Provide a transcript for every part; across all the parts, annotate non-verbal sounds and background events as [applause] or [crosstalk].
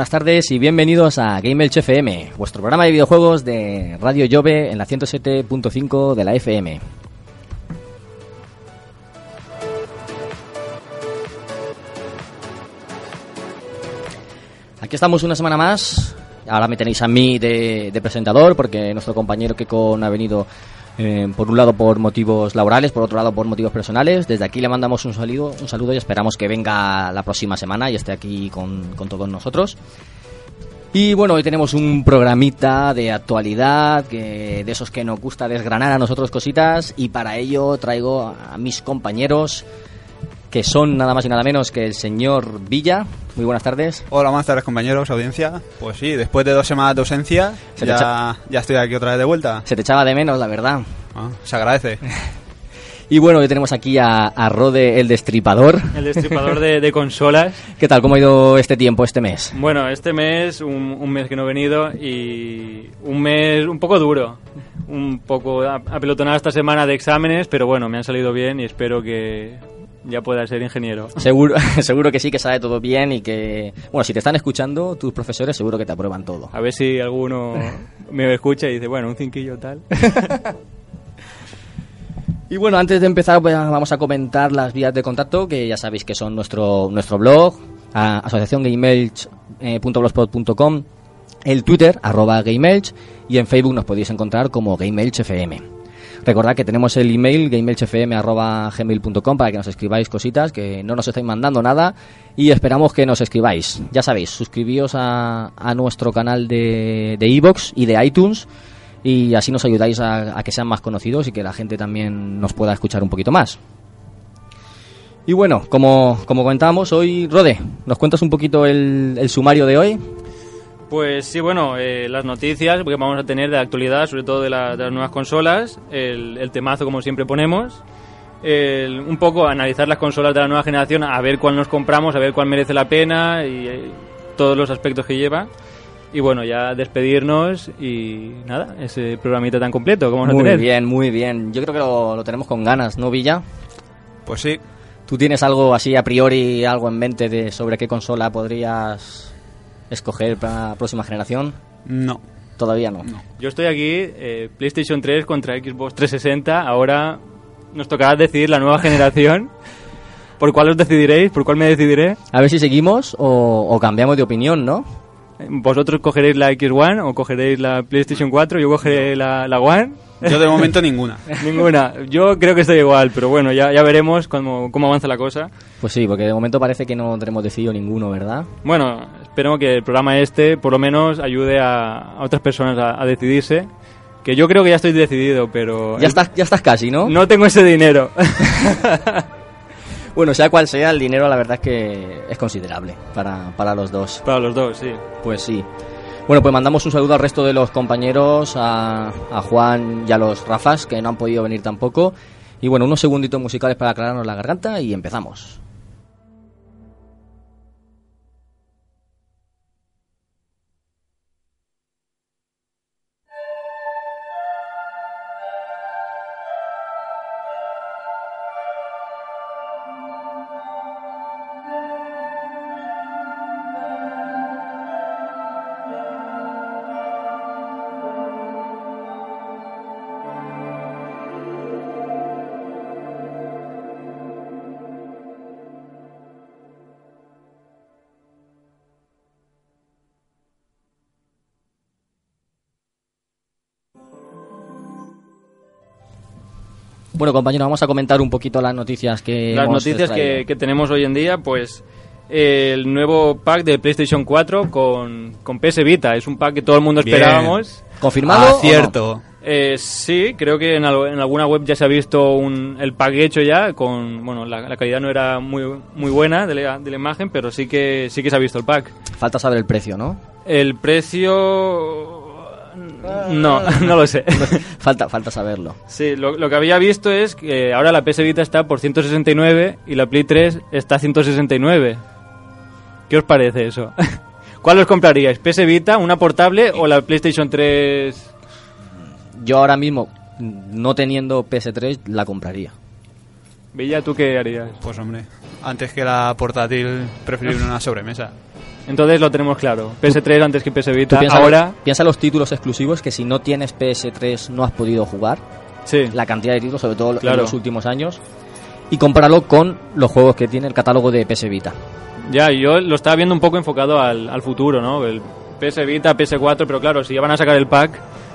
Buenas tardes y bienvenidos a Game Elch FM, vuestro programa de videojuegos de Radio Jove en la 107.5 de la FM. Aquí estamos una semana más. Ahora me tenéis a mí de, de presentador porque nuestro compañero Kekon ha venido eh, por un lado por motivos laborales, por otro lado por motivos personales. Desde aquí le mandamos un saludo, un saludo y esperamos que venga la próxima semana y esté aquí con, con todos nosotros. Y bueno, hoy tenemos un programita de actualidad, que, de esos que nos gusta desgranar a nosotros cositas, y para ello traigo a mis compañeros, que son nada más y nada menos que el señor Villa. Muy buenas tardes. Hola, buenas tardes compañeros, audiencia. Pues sí, después de dos semanas de ausencia, Se te ya, ya estoy aquí otra vez de vuelta. Se te echaba de menos, la verdad. Ah, se agradece. [laughs] Y bueno, hoy tenemos aquí a, a Rode el Destripador. El destripador de, de consolas. [laughs] ¿Qué tal? ¿Cómo ha ido este tiempo, este mes? Bueno, este mes, un, un mes que no he venido y un mes un poco duro. Un poco ap- apelotonado esta semana de exámenes, pero bueno, me han salido bien y espero que ya pueda ser ingeniero. Seguro, [laughs] seguro que sí, que sale todo bien y que... Bueno, si te están escuchando, tus profesores seguro que te aprueban todo. A ver si alguno [laughs] me escucha y dice, bueno, un cinquillo tal. [laughs] Y bueno, antes de empezar pues, vamos a comentar las vías de contacto, que ya sabéis que son nuestro, nuestro blog, asociaciongameelch.blogspot.com, el Twitter, arroba gameelch, y en Facebook nos podéis encontrar como gameelchfm. Recordad que tenemos el email gameelchfm.gmail.com para que nos escribáis cositas, que no nos estáis mandando nada y esperamos que nos escribáis. Ya sabéis, suscribíos a, a nuestro canal de de iVoox y de iTunes y así nos ayudáis a, a que sean más conocidos y que la gente también nos pueda escuchar un poquito más. Y bueno, como, como comentábamos, hoy, Rode, ¿nos cuentas un poquito el, el sumario de hoy? Pues sí, bueno, eh, las noticias que vamos a tener de actualidad, sobre todo de, la- de las nuevas consolas, el, el temazo como siempre ponemos, el- un poco analizar las consolas de la nueva generación, a ver cuál nos compramos, a ver cuál merece la pena y eh, todos los aspectos que lleva. Y bueno, ya despedirnos y nada, ese programita tan completo como vamos a Muy tener. bien, muy bien. Yo creo que lo, lo tenemos con ganas, ¿no, Villa? Pues sí, ¿Tú tienes algo así a priori, algo en mente de sobre qué consola podrías escoger para la próxima generación? no. Todavía no. Yo estoy aquí, eh, PlayStation 3 contra Xbox 360, ahora nos tocará decidir la nueva generación. [laughs] ¿Por cuál os decidiréis? ¿Por cuál me decidiré? A ver si seguimos o, o cambiamos de opinión, ¿no? ¿Vosotros cogeréis la X1 o cogeréis la PlayStation 4? Yo cogeré la, la One. Yo de momento ninguna. [laughs] Ninguna. Yo creo que estoy igual, pero bueno, ya, ya veremos cómo, cómo avanza la cosa. Pues sí, porque de momento parece que no tenemos decidido ninguno, ¿verdad? Bueno, espero que el programa este por lo menos ayude a, a otras personas a, a decidirse. Que yo creo que ya estoy decidido, pero... Ya estás, ya estás casi, ¿no? No tengo ese dinero. [laughs] Bueno, sea cual sea, el dinero la verdad es que es considerable para, para los dos. Para los dos, sí. Pues sí. Bueno, pues mandamos un saludo al resto de los compañeros, a, a Juan y a los Rafas, que no han podido venir tampoco. Y bueno, unos segunditos musicales para aclararnos la garganta y empezamos. Bueno, compañero, vamos a comentar un poquito las noticias que Las hemos noticias que, que tenemos hoy en día, pues el nuevo pack de PlayStation 4 con, con PS Vita. Es un pack que todo el mundo Bien. esperábamos. ¿Confirmado? o no? Acierto. Eh, sí, creo que en, al- en alguna web ya se ha visto un, el pack hecho ya. Con, bueno, la, la calidad no era muy, muy buena de la, de la imagen, pero sí que, sí que se ha visto el pack. Falta saber el precio, ¿no? El precio... No, [laughs] no lo sé. [laughs] falta, falta saberlo. Sí, lo, lo que había visto es que ahora la PS Vita está por 169 y la Play 3 está a 169. ¿Qué os parece eso? [laughs] ¿Cuál os compraríais? ¿PS Vita, una portable o la PlayStation 3? Yo ahora mismo, no teniendo PS3, la compraría. Villa, ¿tú qué harías? Pues hombre, antes que la portátil, preferible una sobremesa. Entonces lo tenemos claro. PS3 antes que PS Vita. piensa, Ahora, piensa los títulos exclusivos que si no tienes PS3 no has podido jugar. sí. La cantidad de títulos, sobre todo Claro. en los últimos años. Y compáralo con los juegos que tiene el catálogo de PS Vita. Ya, yo lo estaba viendo un poco enfocado al, al futuro, ¿no? El PS Vita, PS4, pero claro, si ya van a sacar el pack,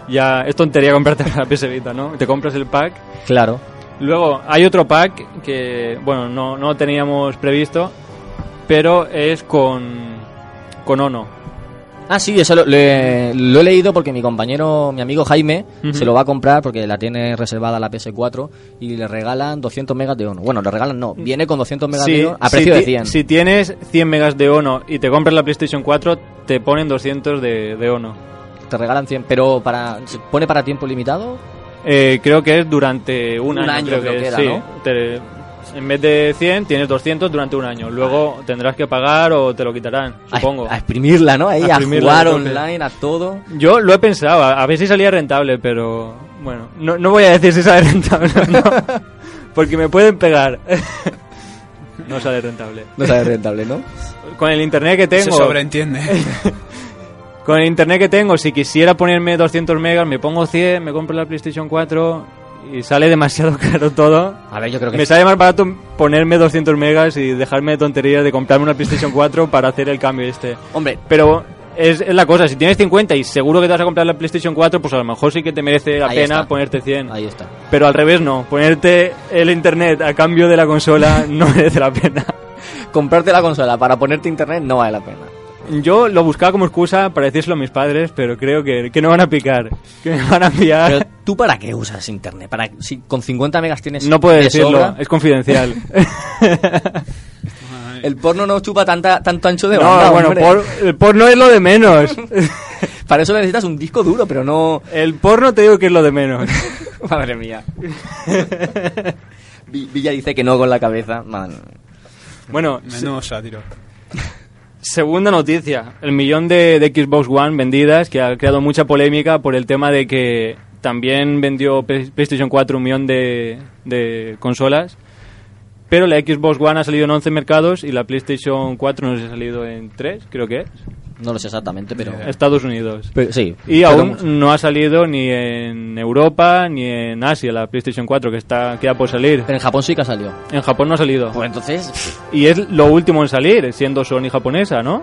ya es tontería comprarte la PS Vita, ¿no? Te compras el pack Claro. Luego hay otro pack que, bueno, no, no teníamos previsto, pero es con, con Ono. Ah, sí, eso lo, le- lo he leído porque mi compañero, mi amigo Jaime, se lo va a comprar porque la tiene reservada la PS4 y le regalan 200 megas de ONU. Bueno, le regalan no, viene con 200 megas Sí, de ONU a si precio de ti- 100. Si tienes 100 megas de Ono y te compras la PlayStation 4, te ponen 200 de, de Ono. Te regalan 100, pero para ¿se pone para tiempo limitado? Eh, creo que es durante un, Un año, año creo, creo que, era, sí. ¿no? Te- en vez de 100 tienes 200 durante un año. Luego tendrás que pagar o te lo quitarán, supongo. A, exprimirla, ¿no? Ahí, A a, jugar online, a todo. Yo lo he pensado, a, a ver si salía rentable, pero bueno, no, no voy a decir si sale [laughs] rentable o no, porque me pueden pegar. [laughs] no sale rentable. No sabe rentable, ¿no? Con el internet que Se tengo, sobreentiende. [laughs] con el internet que tengo, si quisiera ponerme 200 megas, me pongo 100, me compro la PlayStation 4 y sale demasiado [laughs] caro todo. A ver, yo creo que Me sale más barato ponerme 200 megas y dejarme de tonterías de comprarme una PlayStation 4 [laughs] para hacer el cambio este. Hombre, Pero es, es la cosa, si tienes 50 y seguro que te vas a comprar la PlayStation 4, pues a lo mejor sí que te merece la Ahí pena está. ponerte 100. ahí está. Pero al revés no, ponerte el internet a cambio de la consola [laughs] no merece la pena. Comprarte la consola para ponerte internet no vale la pena. Yo lo buscaba como excusa para decírselo a mis padres, pero creo que, que no van a picar, que me van a enviar. Pero ¿tú para qué usas internet? Para si con 50 megas tienes no puedo de decirlo, sobra? es confidencial. [laughs] El porno no chupa tanta, tanto ancho de no, banda, bueno, por- el porno es lo de menos. [laughs] Para eso necesitas un disco duro, pero no... El porno te digo que es lo de menos. [laughs] Madre mía. Vi- Villa dice que no con la cabeza. Man. Bueno, Menos sátiro. Segunda noticia, el millón de, Xbox One vendidas, que ha creado mucha polémica por el tema de que también vendió Play- PlayStation 4 un millón de, de consolas, pero la Xbox One ha salido en 11 mercados y la PlayStation 4 no se ha salido en 3, creo que es, No lo sé exactamente, pero... Estados Unidos. pero sí. Y aún mucho. no ha salido ni en Europa ni en Asia la PlayStation 4, que está queda por salir. Pero en Japón sí que ha salido. En Japón no ha salido. Pues entonces... Y es lo último en salir, siendo Sony japonesa, ¿no?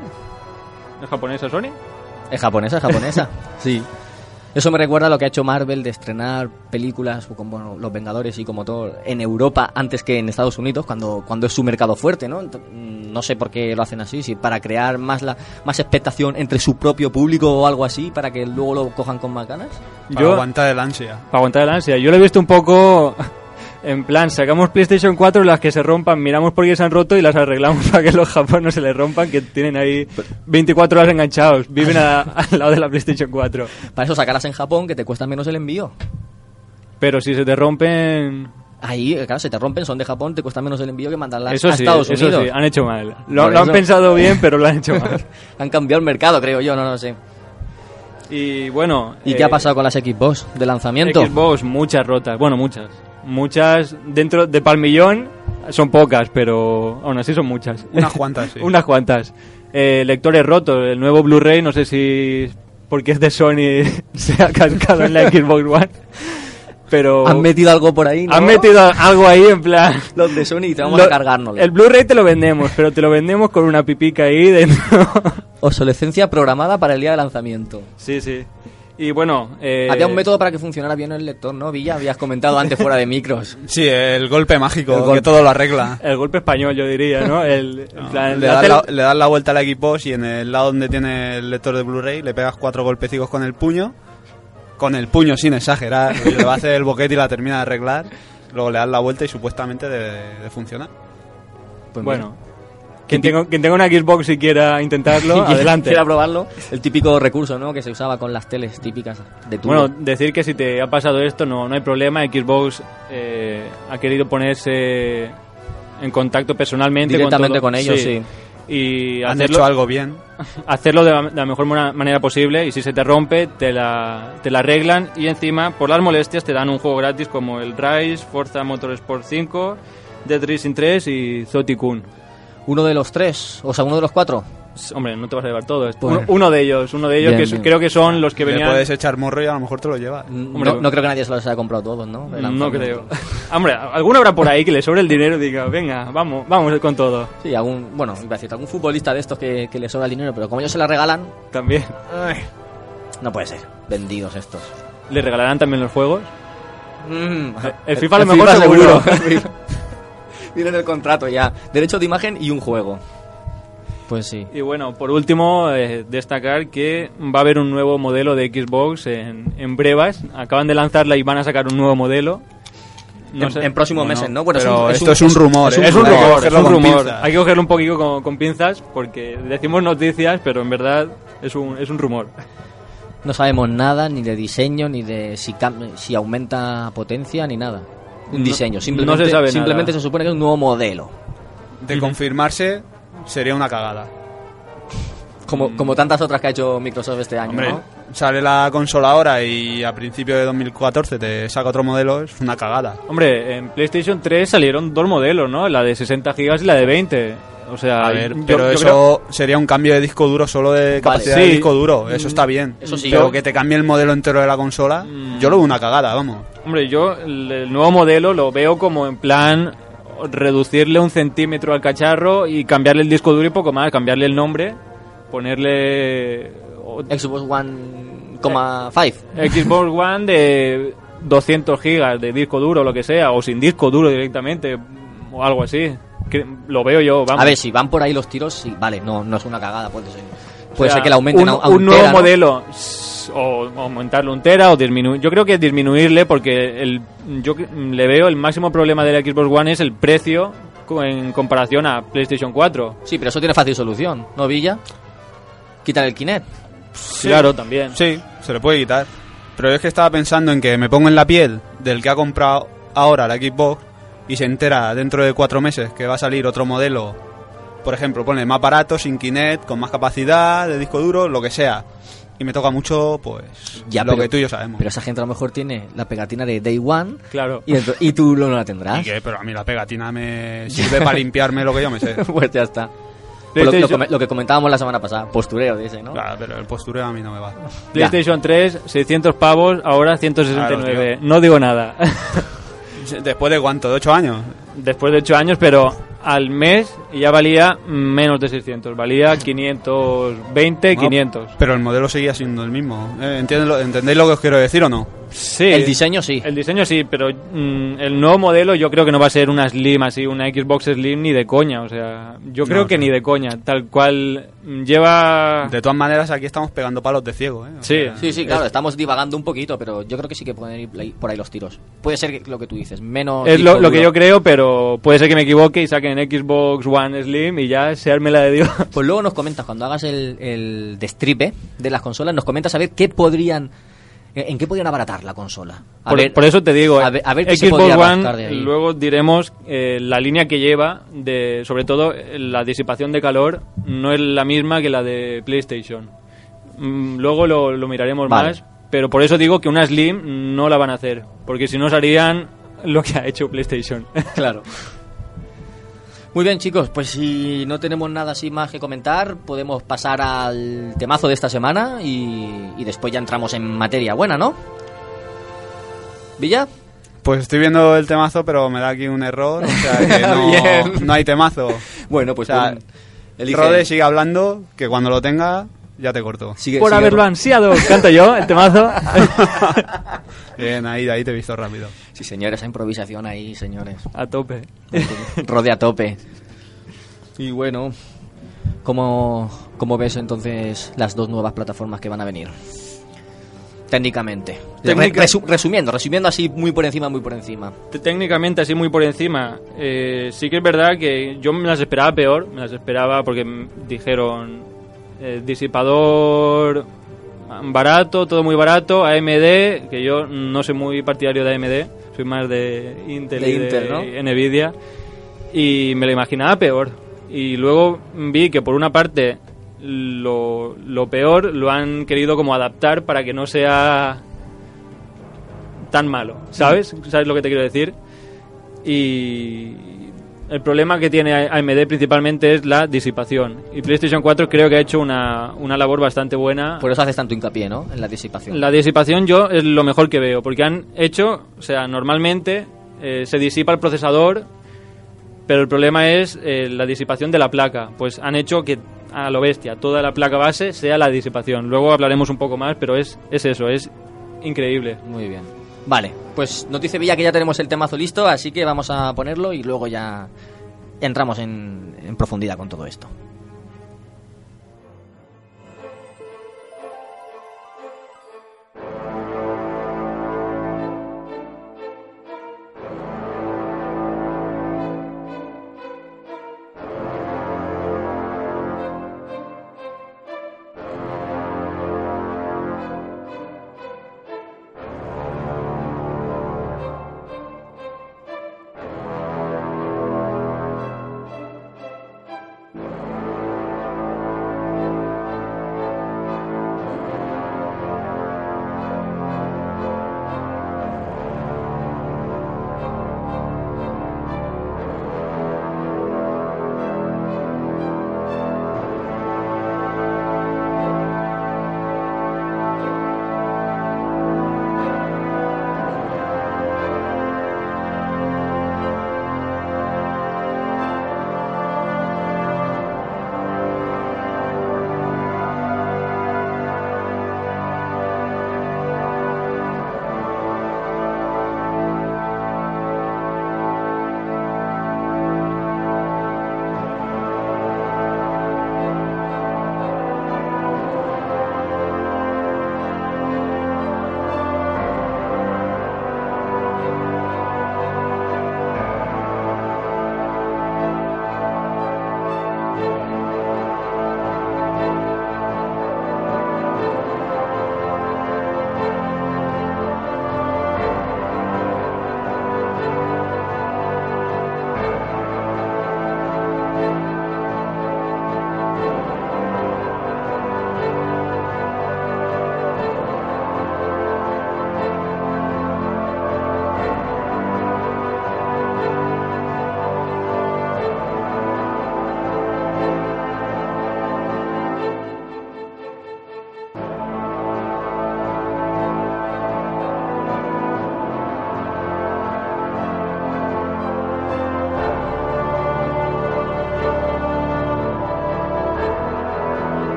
¿Es japonesa Sony? Es japonesa, es japonesa. [laughs] sí. Eso me recuerda a lo que ha hecho Marvel de estrenar películas como bueno, Los Vengadores y como todo en Europa antes que en Estados Unidos, cuando, cuando es su mercado fuerte, ¿no? Mm, No sé por qué lo hacen así, si para crear más la más expectación entre su propio público o algo así, para que luego lo cojan con más ganas. Para Yo- aguantar el ansia. Para aguantar el ansia. Yo lo he visto un poco En plan, sacamos PlayStation 4, las que se rompan, miramos por qué se han roto y las arreglamos [laughs] para que los japoneses no se les rompan, que tienen ahí 24 horas enganchados. Viven a- al lado de la PlayStation 4. Para eso sacarlas en Japón, que te cuesta menos el envío. Pero si se te rompen... Ahí, eh, claro, se te rompen, son de Japón, te cuesta menos el envío que mandarlas Eso a sí, Estados eso Unidos. sí, han hecho mal. Lo, han eso- pensado [laughs] bien, pero lo han hecho mal. [laughs] Han cambiado el mercado, creo yo, no lo sé. Y bueno... ¿Y eh, qué ha pasado con las Xbox de lanzamiento? Xbox, muchas rotas. Bueno, muchas. Muchas dentro de Palmillón son pocas, pero aún así son muchas. Unas cuantas, sí. [laughs] Unas cuantas. Eh, lectores rotos, el nuevo Blu-ray, no sé si porque es de Sony [laughs] se ha cascado en la Xbox One. Pero Han metido algo por ahí, ¿no? han metido algo ahí en plan... [laughs] los de Sony y te vamos Lo- a cargárnoslo. El Blu-ray te lo vendemos, pero te lo vendemos con una pipica ahí dentro. Obsolescencia programada para el día de lanzamiento. sí, sí. Y bueno... eh, Había un método para que funcionara bien el lector, ¿no? Villa, habías comentado antes fuera de micros. [laughs] Sí, el golpe mágico, El golpe. que todo lo arregla. El golpe español, yo diría, ¿no? El, [laughs] plan, Le hacer- das, la, le das la vuelta al Xbox y en el lado donde tiene el lector de Blu-ray le pegas cuatro golpecicos con el puño. Con el puño sin exagerar. [laughs] le va a hacer el boquete y la termina de arreglar. Luego le das la vuelta y supuestamente debe de funcionar. Pues Bueno, quien tenga, quien tenga una Xbox y quiera intentarlo, [laughs] adelante. Quiera probarlo. El típico recurso, ¿no? Que se usaba con las teles típicas de tubo. Bueno, decir que si te ha pasado esto no, no hay problema. Xbox eh, ha querido ponerse en contacto personalmente Directamente con, con ellos, sí. Y Han hacerlo, hecho algo bien. [laughs] hacerlo de la, de la mejor manera posible. Y si se te rompe, te la, te la arreglan. Y encima, por las molestias, te dan un juego gratis como el Rise, Forza Motorsport 5, Dead Racing 3 y Zotikun. Uno de los tres, o sea, uno de los cuatro. Hombre, no te vas a llevar todo. Bueno. Uno, uno de ellos, uno de ellos Bien, que bien. creo que son los que Le venían. puedes echar morro y a lo mejor te lo llevas. Hombre, no, no creo que nadie se los haya comprado todos, ¿no? No creo. [laughs] Hombre, alguno habrá por ahí que le sobre el dinero y diga, venga, vamos, vamos con todo. Sí, algún, bueno, iba a decir, algún futbolista de estos que, que le sobra el dinero, pero como ellos se la regalan, También. no puede ser. Vendidos estos. ¿Le regalarán también los juegos? Mm, el FIFA a lo mejor seguro. [laughs] [laughs] Viene en el contrato ya. Derecho de imagen y un juego. Pues sí. Y bueno, por último, eh, destacar que va a haber un nuevo modelo de Xbox en, en brevas. Acaban de lanzarla y van a sacar un nuevo modelo. No en, próximos Bueno, meses, ¿no? Bueno, pero esto es un rumor, es ¿eh? Es un rumor, es cogerlo un rumor. Hay que cogerlo un poquito con, con pinzas porque decimos noticias, pero en verdad es un, es un rumor. No sabemos nada, ni de diseño, ni de si, si aumenta potencia, ni nada. Un No- diseño, no simplemente, se sabe nada. simplemente se supone que es un nuevo modelo. De confirmarse, sería una cagada. Como, como tantas otras que ha hecho Microsoft este año, Hombre, ¿no? sale la consola ahora y a principio de 2014 te saca otro modelo, es una cagada. Hombre, en PlayStation 3 salieron dos modelos, ¿no? La de 60 gigas y la de 20. O sea, A ver, yo- pero yo eso creo- sería un cambio de disco duro solo de capacidad sí. de disco duro. Eso está bien. Eso sí. Pero Yo- que te cambie el modelo entero de la consola, Mm. yo lo veo una cagada, vamos. Hombre, yo el nuevo modelo lo veo como en plan reducirle un centímetro al cacharro y cambiarle el disco duro y poco más, cambiarle el nombre, ponerle Xbox One, coma five. Xbox [laughs] One de 200 gigas de disco duro, lo que sea, o sin disco duro directamente, o algo así. Que lo veo yo, vamos. A ver, si van por ahí los tiros, sí, vale, no, no es una cagada, puede ser. O Puede sea, ser que le aumenten un, a, a un un nuevo modelo o aumentarle un tera o disminuir yo creo que disminuirle porque el yo le veo el máximo problema de la Xbox One es el precio en comparación a PlayStation 4 Sí, pero eso tiene fácil solución, ¿no, Villa? Quitar el Kinect. claro también Sí, se le puede quitar. Pero es que estaba pensando en que me pongo en la piel del que ha comprado ahora la Xbox y se entera dentro de cuatro meses que va a salir otro modelo, por ejemplo, pone más barato, sin Kinect, con más capacidad de disco duro, lo que sea. Y me toca mucho, pues, Ya, lo pero- que tú y yo sabemos. Pero esa gente a lo mejor tiene la pegatina de Day One claro y, y tú no la ¿Y tendrás. qué? Pero a mí la pegatina me sirve para [laughs] limpiarme lo que yo me sé. pues ya está. Pues lo, lo PlayStation, lo que comentábamos la semana pasada, postureo de ese, ¿no? Claro, pero el postureo a mí no me va. PlayStation 3 600 pavos ahora 169 Claro, no digo nada [laughs] ¿Después de cuánto? ¿De ocho años? después de 8 años pero al mes y ya valía menos de 600, valía 520, 500. Pero el modelo seguía siendo el mismo. Eh, ¿entiendes lo- ¿Entendéis lo que os quiero decir o no? Sí. El diseño sí. El diseño sí, pero mm, el nuevo modelo yo creo que no va a ser una Slim así, una Xbox Slim ni de coña, o sea, yo creo No, que sí. ni de coña, tal cual mm, lleva... De todas maneras, aquí estamos pegando palos de ciego, ¿eh? O Sí. sea, Sí, sí, claro, estamos divagando un poquito, pero yo creo que sí que pueden ir por ahí los tiros. Puede ser lo que tú dices, menos... Es lo, lo que yo creo, pero puede ser que me equivoque y saquen Xbox One Slim y ya se arme la de Dios. [laughs] Pues luego nos comentas, cuando hagas el, el destripe de las consolas, nos comentas a ver qué podrían... ¿En qué podrían abaratar la consola? A Por, ver- por eso te digo, a ver, a ver qué Xbox One, luego diremos eh, la línea que lleva, de sobre todo eh, la disipación de calor, no es la misma que la de PlayStation. Mm, luego lo, lo miraremos Vale. más, pero por eso digo que una Slim no la van a hacer, porque si no harían lo que ha hecho PlayStation. Claro. [laughs] Muy bien, chicos, pues si no tenemos nada así más que comentar, podemos pasar al temazo de esta semana y, y después ya entramos en materia buena, ¿no? ¿Villa? Pues estoy viendo el temazo, pero me da aquí un error. O sea, que [laughs] no, no hay temazo. Bueno, pues O sea, elige- Rode sigue hablando, que cuando lo tenga, ya te corto. sigue- por sigue- haberlo ansiado, canto yo, el temazo. [laughs] Bien, ahí, ahí te he visto rápido. Sí, señores, esa improvisación ahí, señores. a tope. [laughs] Rode a tope. Y bueno, ¿cómo, ¿cómo ves entonces las dos nuevas plataformas que van a venir? Técnicamente. Técnica- Re- resu- resumiendo, resumiendo así muy por encima, muy por encima. Técnicamente, así muy por encima, eh, sí que es verdad que yo me las esperaba peor, me las esperaba porque dijeron eh, disipador barato, todo muy barato, AMD, que yo no soy muy partidario de AMD, soy más de Intel De y de Intel, ¿no? Nvidia, y me lo imaginaba peor. Y luego vi que por una parte lo, lo peor lo han querido como adaptar para que no sea tan malo, ¿sabes? ¿Sabes lo que te quiero decir? Y el problema que tiene AMD principalmente es la disipación. Y PlayStation 4 creo que ha hecho una, una labor bastante buena. Por eso haces tanto hincapié, ¿no? En la disipación. La disipación yo es lo mejor que veo, porque han hecho, o sea, normalmente eh, se disipa el procesador, pero el problema es eh, la disipación de la placa. Pues han hecho que a lo bestia, toda la placa base sea la disipación. Luego hablaremos un poco más, pero es, es eso, es increíble. Muy bien. Vale, pues nos Villa que ya tenemos el temazo listo, así que vamos a ponerlo y luego ya entramos en, en profundidad con todo esto.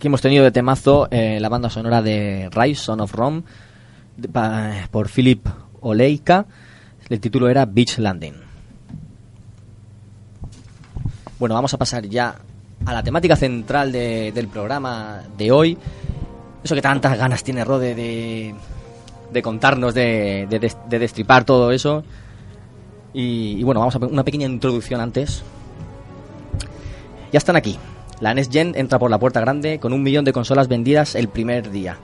Aquí hemos tenido de temazo eh, la banda sonora de Rise, Son of Rome, por Philip Oleika. El título era Beach Landing. Bueno, vamos a pasar ya a la temática central de- del programa de hoy. Eso que tantas ganas tiene Rode de, de contarnos, de, de des- de destripar todo eso. Y, y bueno, vamos a una pequeña introducción antes. Ya están aquí. La NES Gen entra por la puerta grande con un millón de consolas vendidas el primer día.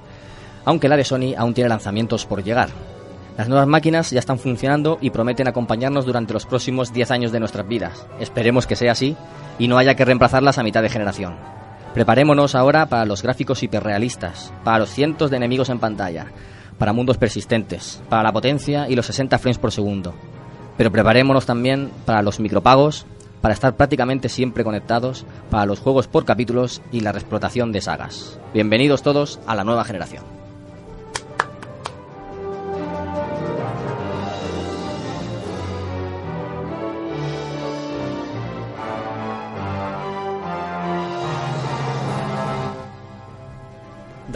Aunque la de Sony aún tiene lanzamientos por llegar. Las nuevas máquinas ya están funcionando y prometen acompañarnos durante los próximos 10 años de nuestras vidas. Esperemos que sea así y no haya que reemplazarlas a mitad de generación. Preparémonos ahora para los gráficos hiperrealistas, para los cientos de enemigos en pantalla, para mundos persistentes, para la potencia y los 60 frames por segundo. Pero preparémonos también para los micropagos, para estar prácticamente siempre conectados, para los juegos por capítulos y la reexplotación de sagas. Bienvenidos todos a la nueva generación.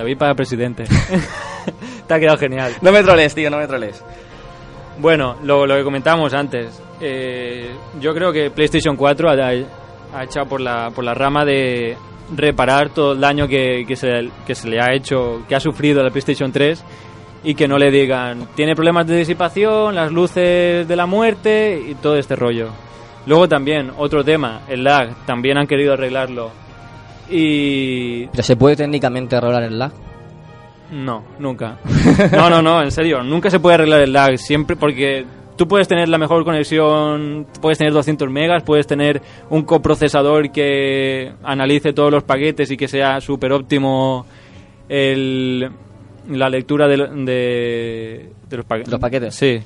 David para presidente. [laughs] Te ha quedado genial. No me troles, tío, no me troles. Bueno, lo, que comentábamos antes. eh, yo creo que PlayStation 4 ha, ha echado por la, por la rama de reparar todo el daño que, se, le ha hecho, que ha sufrido la PlayStation 3 y que no le digan, tiene problemas de disipación, las luces de la muerte y todo este rollo. Luego también, otro tema, el lag, también han querido arreglarlo. Y ¿Pero se puede técnicamente arreglar el lag? No, nunca. [laughs] No, no, no, en serio, nunca se puede arreglar el lag, siempre porque tú puedes tener la mejor conexión, puedes tener 200 megas, puedes tener un coprocesador que analice todos los paquetes y que sea súper óptimo el, la lectura de, de, de los, paquetes. ¿Los paquetes? Sí.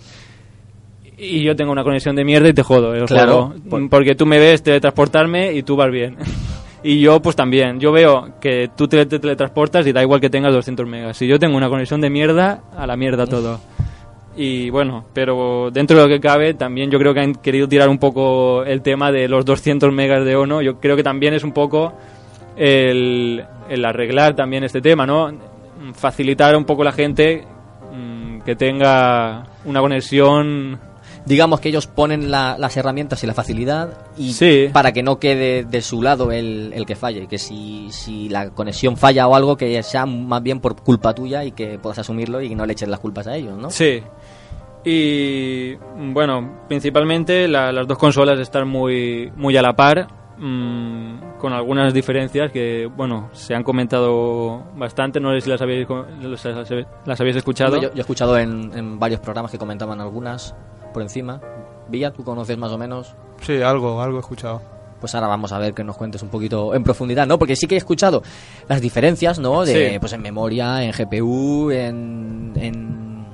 Y yo tengo una conexión de mierda y te jodo el Claro, juego. por- Porque tú me ves teletransportarme y tú vas bien. [laughs] Y yo, pues también. Yo veo que tú te, te teletransportas y da igual que tengas 200 megas. Si yo tengo una conexión de mierda, a la mierda todo. Y bueno, pero dentro de lo que cabe, también yo creo que han querido tirar un poco el tema de los 200 megas de ONO. Yo creo que también es un poco el, arreglar también este tema, ¿no? Facilitar un poco la gente mm, que tenga una conexión Digamos que ellos ponen la- las herramientas y la facilidad y Sí. para que no quede de su lado el, el que falle, que si, si la conexión falla o algo que sea más bien por culpa tuya y que puedas asumirlo y no le eches las culpas a ellos, ¿no? Sí. Y bueno, principalmente la- las dos consolas están muy, muy a la par, mm, con algunas diferencias que, bueno, se han comentado bastante. No sé si las habéis, las, las habéis escuchado. Yo, yo he escuchado en, en varios programas que comentaban algunas por encima. Villa, tú conoces más o menos. Sí, algo, algo he escuchado. Pues ahora vamos a ver que nos cuentes un poquito en profundidad, ¿no? Porque sí que he escuchado las diferencias, ¿no? De, Sí. pues en memoria, en GPU, en, en,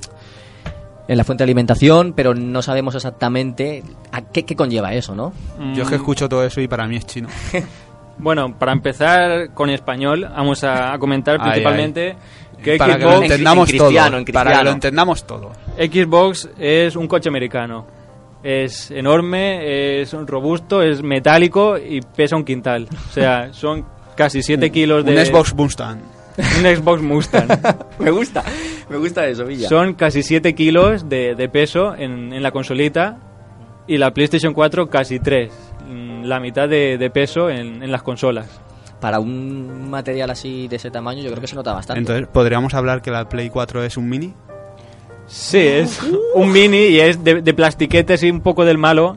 en la fuente de alimentación, pero no sabemos exactamente a qué, qué conlleva eso, ¿no? Mm, Yo es que escucho todo eso y para mí es chino. [laughs] Bueno, para empezar con español, vamos a, a comentar Ay, principalmente que para que lo Xbox, entendamos en cristiano, todo. en Para que lo entendamos todo. Xbox es un coche americano. Es enorme, es robusto, es metálico y pesa un quintal. O sea, son casi 7 kilos de... Un Xbox Mustang. Un Xbox Mustang. [laughs] me gusta, me gusta eso, Villa. Son casi 7 kilos de, de peso en, en la consolita y la PlayStation 4 casi 3. La mitad de, de peso en, en las consolas. Para un material así de ese tamaño, yo creo que se nota bastante. Entonces, ¿podríamos hablar que la Play 4 es un mini? Sí, es un mini y es de, de plastiquete así un poco del malo,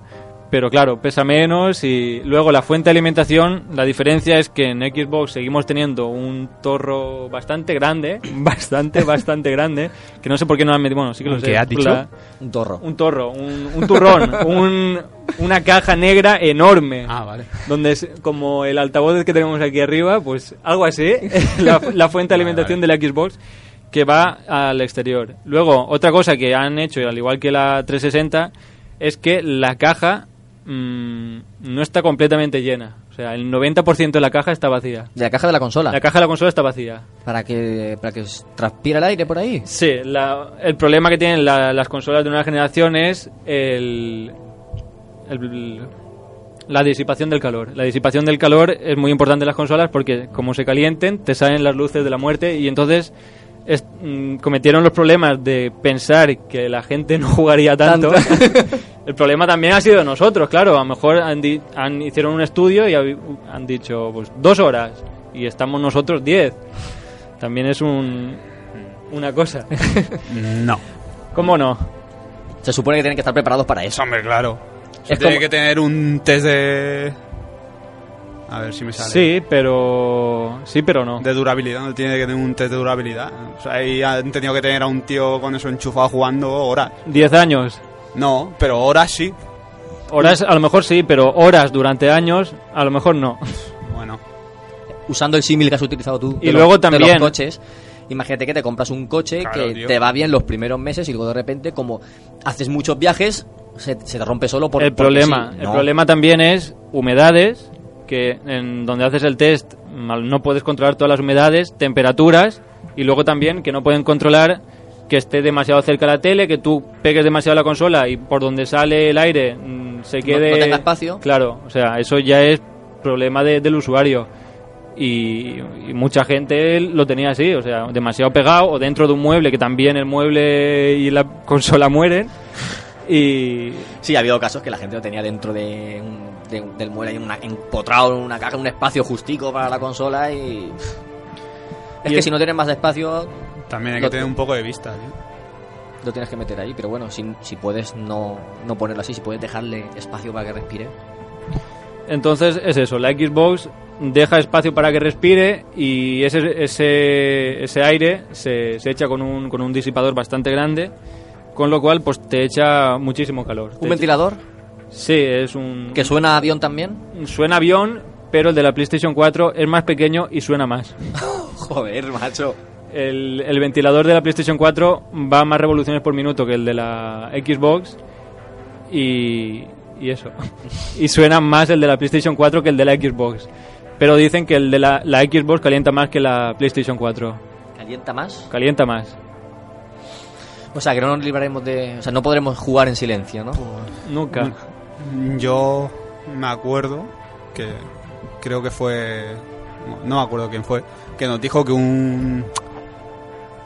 pero claro, pesa menos y luego la fuente de alimentación, la diferencia es que en Xbox seguimos teniendo un torro bastante grande, [laughs] bastante, bastante grande, que no sé por qué no lo han metido, bueno, sí que lo ¿Un sé. qué has dicho? la- Un torro. un torro, un, un turrón, [laughs] un- una caja negra enorme. Ah, vale. Donde es como el altavoz que tenemos aquí arriba, pues algo así, [laughs] la, la fuente de Vale, alimentación de la Xbox que va al exterior. Luego, otra cosa que han hecho, al igual que la 360, es que la caja mm, no está completamente llena. O sea, el 90% de la caja está vacía. De la caja de la consola. La caja de la consola está vacía. Para que, para que transpire el aire por ahí. Sí, la- el problema que tienen la- las consolas de nueva generación es el, el- la disipación del calor. La disipación del calor es muy importante en las consolas porque como se calienten te salen las luces de la muerte y entonces es- mm, cometieron los problemas de pensar que la gente [laughs] no jugaría tanto. [laughs] El problema también ha sido nosotros, claro. A lo mejor han, di- han- hicieron un estudio y han dicho pues dos horas y estamos nosotros diez. También es un, una cosa. [laughs] No. ¿Cómo no? Se supone que tienen que estar preparados para eso. Eso, hombre, claro. Es tiene como- que tener un test de... A ver si me sale. Sí, pero sí, pero no. De durabilidad, no tiene que tener un test de durabilidad. O sea, ahí han tenido que tener a un tío con eso enchufado jugando horas. Diez años. No, pero horas sí. Horas, a lo mejor sí, pero horas durante años, a lo mejor no. Bueno, Usando el símil que has utilizado tú. Y de luego los, de también- los coches. Imagínate que te compras un coche Claro, que tío. te va bien los primeros meses y luego de repente, como haces muchos viajes, se, se te rompe solo por el problema, sí. el No. problema también es humedades, en donde haces el test no puedes controlar todas las humedades, temperaturas y luego también que no pueden controlar que esté demasiado cerca la tele, que tú pegues demasiado la consola y por donde sale el aire mm, se No- quede no tenga espacio. Claro, o sea, eso ya es problema de- del usuario. Y, y mucha gente lo tenía así, o sea, demasiado pegado o dentro de un mueble que también el mueble y la [laughs] consola mueren. Y, Sí, ha habido casos que la gente lo tenía dentro de un- de del mueble, en una, empotrado en una caja, un espacio justico para la consola y... Es Y que si no tienes más espacio, también hay que tener un poco de vista, tío. lo tienes que meter ahí. Pero bueno, si, si puedes no, no ponerlo así, si puedes dejarle espacio para que respire. Entonces es eso, la Xbox deja espacio para que respire y ese, ese, ese aire se, se echa con un, con un disipador bastante grande, con lo cual pues te echa muchísimo calor. ¿Un echa- ventilador? Sí, es un... ¿Que suena a avión también? Suena avión, pero el de la PlayStation 4 es más pequeño y suena más. [laughs] Joder, macho. El, el ventilador de la PlayStation 4 va a más revoluciones por minuto que el de la Xbox y, y eso. [laughs] Y suena más el de la PlayStation 4 que el de la Xbox. Pero dicen que el de la, la Xbox calienta más que la PlayStation 4. ¿Calienta más? Calienta más. O sea, que no nos libraremos de... O sea, no podremos jugar en silencio, ¿no? Nunca. Yo me acuerdo que creo que fue no me acuerdo quién fue que nos dijo que un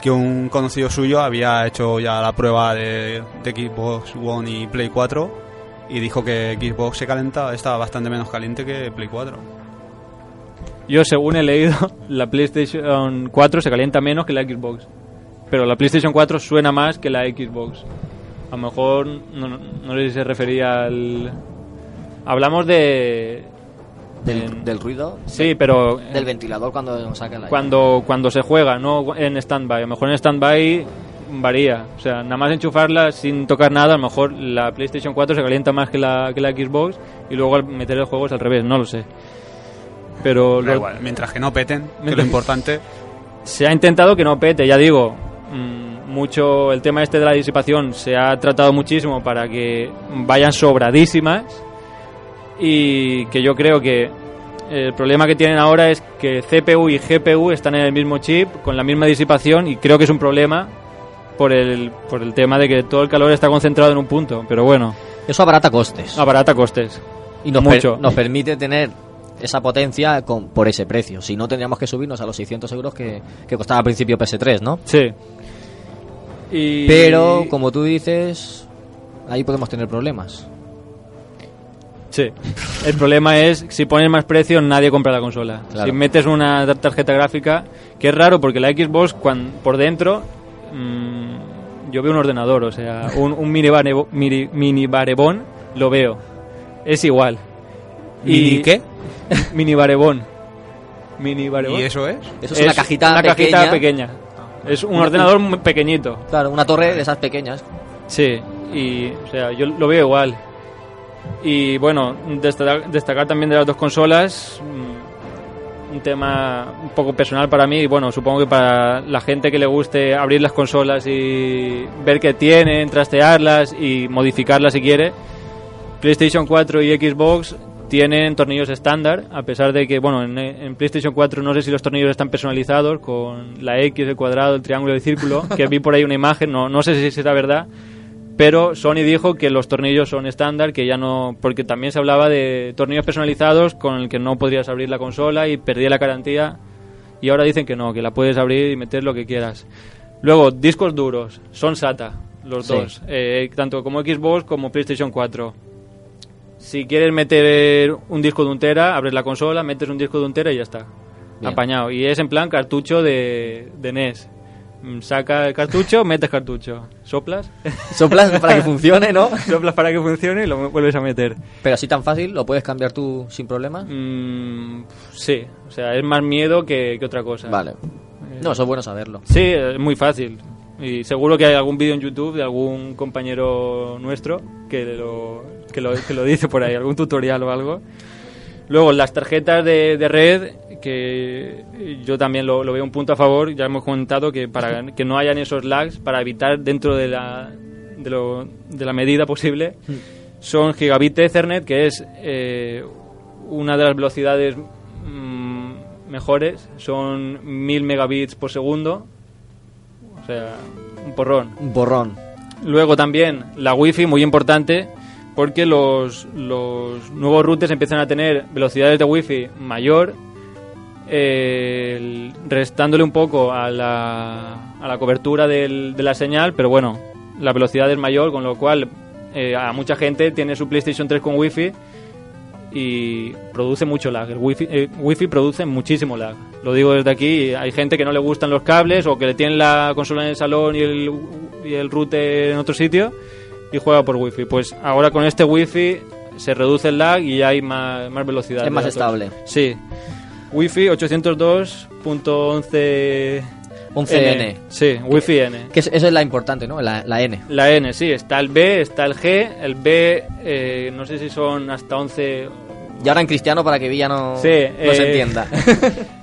que un conocido suyo había hecho ya la prueba de, Xbox One y Play 4 y dijo que Xbox se calentaba estaba bastante menos caliente que Play 4 Yo, según he leído, [laughs] la PlayStation 4 se calienta menos que la Xbox. Pero la PlayStation 4 suena más que la Xbox. A lo mejor, no, no- no sé si se refería al... Hablamos de... Del, ruido. Sí, pero Del ventilador cuando saca aire. cuando, cuando se juega, no en stand-by. A lo mejor en stand-by varía. O sea, nada más enchufarla sin tocar nada, a lo mejor la PlayStation 4 se calienta más que la, que la Xbox y luego al meter el juego es al revés, no lo sé. Pero Da lo- igual, mientras que no peten que lo importante se ha intentado que no pete, ya digo. mm, mucho el tema este de la disipación se ha tratado muchísimo para que vayan sobradísimas y que yo creo que el problema que tienen ahora es que CPU y GPU están en el mismo chip con la misma disipación y creo que es un problema por el, por el tema de que todo el calor está concentrado en un punto, pero bueno, Eso abarata costes. abarata costes. y nos, mucho. per- nos permite tener esa potencia con, por ese precio. Si no, tendríamos que subirnos a los 600 euros que, que costaba al principio PS3, ¿no? Sí. Y... Pero, como tú dices, ahí podemos tener problemas. Sí. El problema es, si pones más precio, nadie compra la consola. Claro. Si metes una tar- tarjeta gráfica, que es raro porque la Xbox, cuan- por dentro, mm, yo veo un ordenador, o sea, un, un mini, barebo- mini, mini barebón, lo veo. Es igual. ¿Mini qué? [laughs] Mini barebón. Mini barebón. y eso es Eso es, una cajita una pequeña. cajita pequeña. Es un ordenador muy pequeñito. Claro, una torre de esas pequeñas. Sí, y o sea, yo lo veo igual. Y bueno, destacar, destacar también de las dos consolas, mm, un tema un poco personal para mí, y bueno, supongo que para la gente que le guste abrir las consolas y ver qué tienen, trastearlas y modificarlas si quiere, PlayStation 4 y Xbox tienen tornillos estándar, a pesar de que, bueno, en, en PlayStation 4 no sé si los tornillos están personalizados con la X, el cuadrado, el triángulo y el círculo, [laughs] que vi por ahí una imagen, no, no sé si es la verdad, pero Sony dijo que los tornillos son estándar, que ya no, porque también se hablaba de tornillos personalizados con el que no podrías abrir la consola y perdía la garantía, y ahora dicen que no, que la puedes abrir y meter lo que quieras. Luego, discos duros, son SATA, los Sí. dos, eh, tanto como Xbox como PlayStation 4. Si quieres meter un disco de un tera, abres la consola, metes un disco de un tera y ya está. Bien. Apañado. Y es en plan cartucho de, de NES. Mm, Saca el cartucho, [laughs] metes cartucho. Soplas, [laughs] Soplas para que funcione, ¿no? [laughs] soplas para que funcione y lo vuelves a meter. Pero así tan fácil, lo puedes cambiar tú sin problemas. Mm, sí, o sea, es más miedo que, que otra cosa. Vale. No, eso es bueno saberlo. Sí, es muy fácil. Y seguro que hay algún vídeo en YouTube de algún compañero nuestro que lo, que lo, que lo dice por ahí, algún tutorial o algo. Luego, las tarjetas de, de red, que yo también lo, lo veo un punto a favor, ya hemos comentado que para que no hayan esos lags, para evitar dentro de la, de, lo- de la medida posible, son gigabit Ethernet, que es eh, una de las velocidades mm, mejores, son 1000 megabits por segundo, o sea, un porrón. Un borrón. Luego también la wifi, muy importante, porque los, los nuevos routers empiezan a tener velocidades de wifi mayor, eh, restándole un poco a la, a la cobertura del- de la señal, pero bueno, la velocidad es mayor, con lo cual eh, a mucha gente tiene su PlayStation 3 con wifi y produce mucho lag. El wifi, eh, wifi produce muchísimo lag. Lo digo desde aquí, hay gente que no le gustan los cables o que le tienen la consola en el salón y el, y el router en otro sitio y juega por wifi. Pues ahora con este wifi se reduce el lag y hay más, más velocidad. Es más datos. estable. Sí. Wi-Fi 802.11 11N. Sí, Wi-Fi N. Que es- esa es la importante, ¿no? La, la N. La N, sí, está el B, está el G. El B, eh, no sé si son hasta 11. Y ahora en cristiano para que Villa no, Sí, no se eh, entienda. [laughs]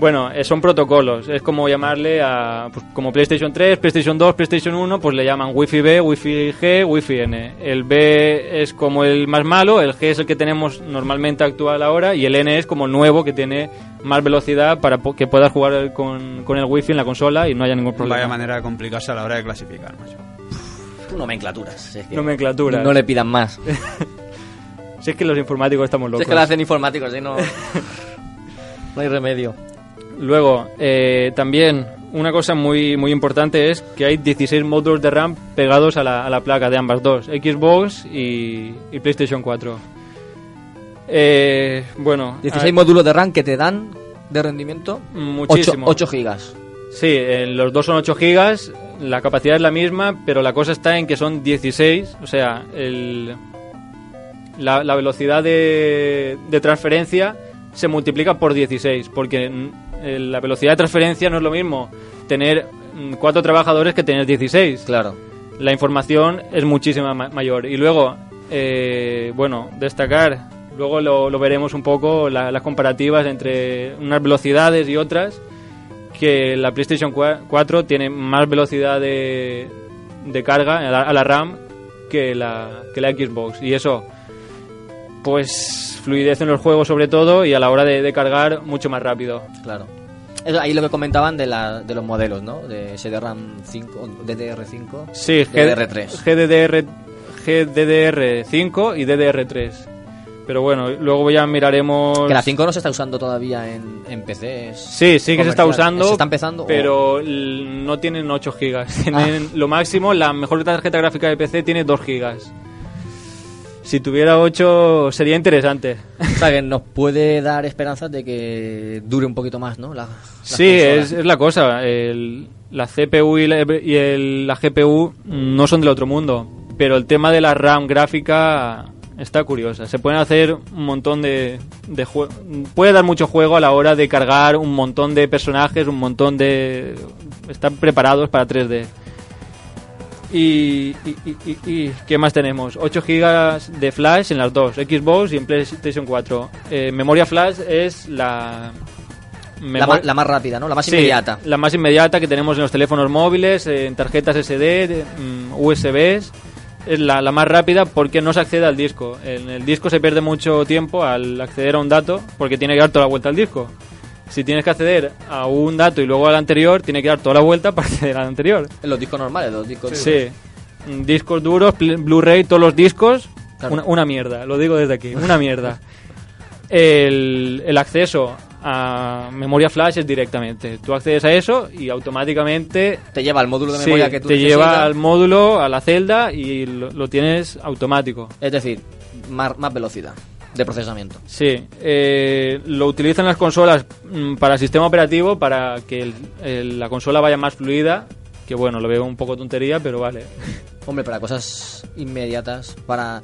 Bueno, eh, son protocolos. Es como llamarle a. Pues, como PlayStation 3, PlayStation 2, PlayStation 1, pues le llaman Wi-Fi B, Wi-Fi G, Wi-Fi N. El B es como el más malo, el G es el que tenemos normalmente actual ahora, y el N es como el nuevo que tiene más velocidad para que puedas jugar con, con el Wi-Fi en la consola y no haya ningún problema. Vaya manera de complicarse a la hora de clasificar, macho. Nomenclaturas. es que. No le pidan más. [laughs] Si es que los informáticos estamos Si locos. es que lo hacen informáticos, ¿sí? no, [laughs] no hay remedio. Luego, eh, también una cosa muy, muy importante es que hay 16 módulos de RAM pegados a la, a la placa de ambas dos, Xbox y, y PlayStation 4. Eh, bueno, 16 ah, módulos de RAM que te dan de rendimiento muchísimo. 8, gigas. Sí, eh, los dos son 8 gigas, la capacidad es la misma, pero la cosa está en que son 16, o sea, el, la, la velocidad de, de transferencia se multiplica por 16, porque la velocidad de transferencia no es lo mismo tener mm, cuatro trabajadores que tener 16. Claro. La información es muchísima ma- mayor. Y luego, eh, bueno, destacar, luego lo, lo veremos un poco, la- las comparativas entre unas velocidades y otras, que la PlayStation 4 tiene más velocidad de, de carga a la, a la RAM que la, que la Xbox. Y eso, pues, fluidez en los juegos sobre todo y a la hora de, de cargar mucho más rápido. Claro. Eso, ahí lo que comentaban de, la, de los modelos, ¿no? De SDRAM 5, DDR5. Sí, DDR3. GDDR, GDDR5 y DDR3. Pero bueno, luego ya miraremos... Que la 5 no se está usando todavía en, en PCs. Sí, sí que se está usando. Se está empezando. Pero no tienen 8 gigas. [laughs] Tienen lo máximo, la mejor tarjeta gráfica de PC tiene 2 gigas. Si tuviera 8 sería interesante. O sea, que nos puede dar esperanzas de que dure un poquito más, ¿no? La, Sí, es, es la cosa. El- la CPU y, la, y el- la GPU no son del otro mundo. Pero el tema de la RAM gráfica está curiosa. Se pueden hacer un montón de, de jue- Puede dar mucho juego a la hora de cargar un montón de personajes, un montón de... Están preparados para 3D. Y, y, y- y- ¿qué más tenemos? 8 GB de flash en las dos, Xbox y en PlayStation 4. Eh, memoria flash es la... La, memor- ma- la más rápida, ¿no? La más Sí, inmediata. La más inmediata que tenemos en los teléfonos móviles, en tarjetas SD, de- mm, USBs. Es la, la más rápida porque no se accede al disco. En el disco se pierde mucho tiempo al acceder a un dato porque tiene que dar toda la vuelta al disco. Si tienes que acceder a un dato y luego al anterior, tiene que dar toda la vuelta para acceder al anterior. En los discos normales, los discos duros. Sí. discos duros, Blu-ray, todos los discos, Claro. una, una mierda, lo digo desde aquí, una mierda. El, el acceso a memoria flash es directamente. Tú accedes a eso y automáticamente Te lleva al módulo de sí, memoria que tú te lleva al módulo, a la celda y lo, lo tienes automático. Es decir, más, más velocidad de procesamiento. Sí, eh, lo utilizan las consolas mm, para sistema operativo para que el- el- la consola vaya más fluida. Que bueno, lo veo un poco tontería, pero vale. [laughs] Hombre, para cosas inmediatas, para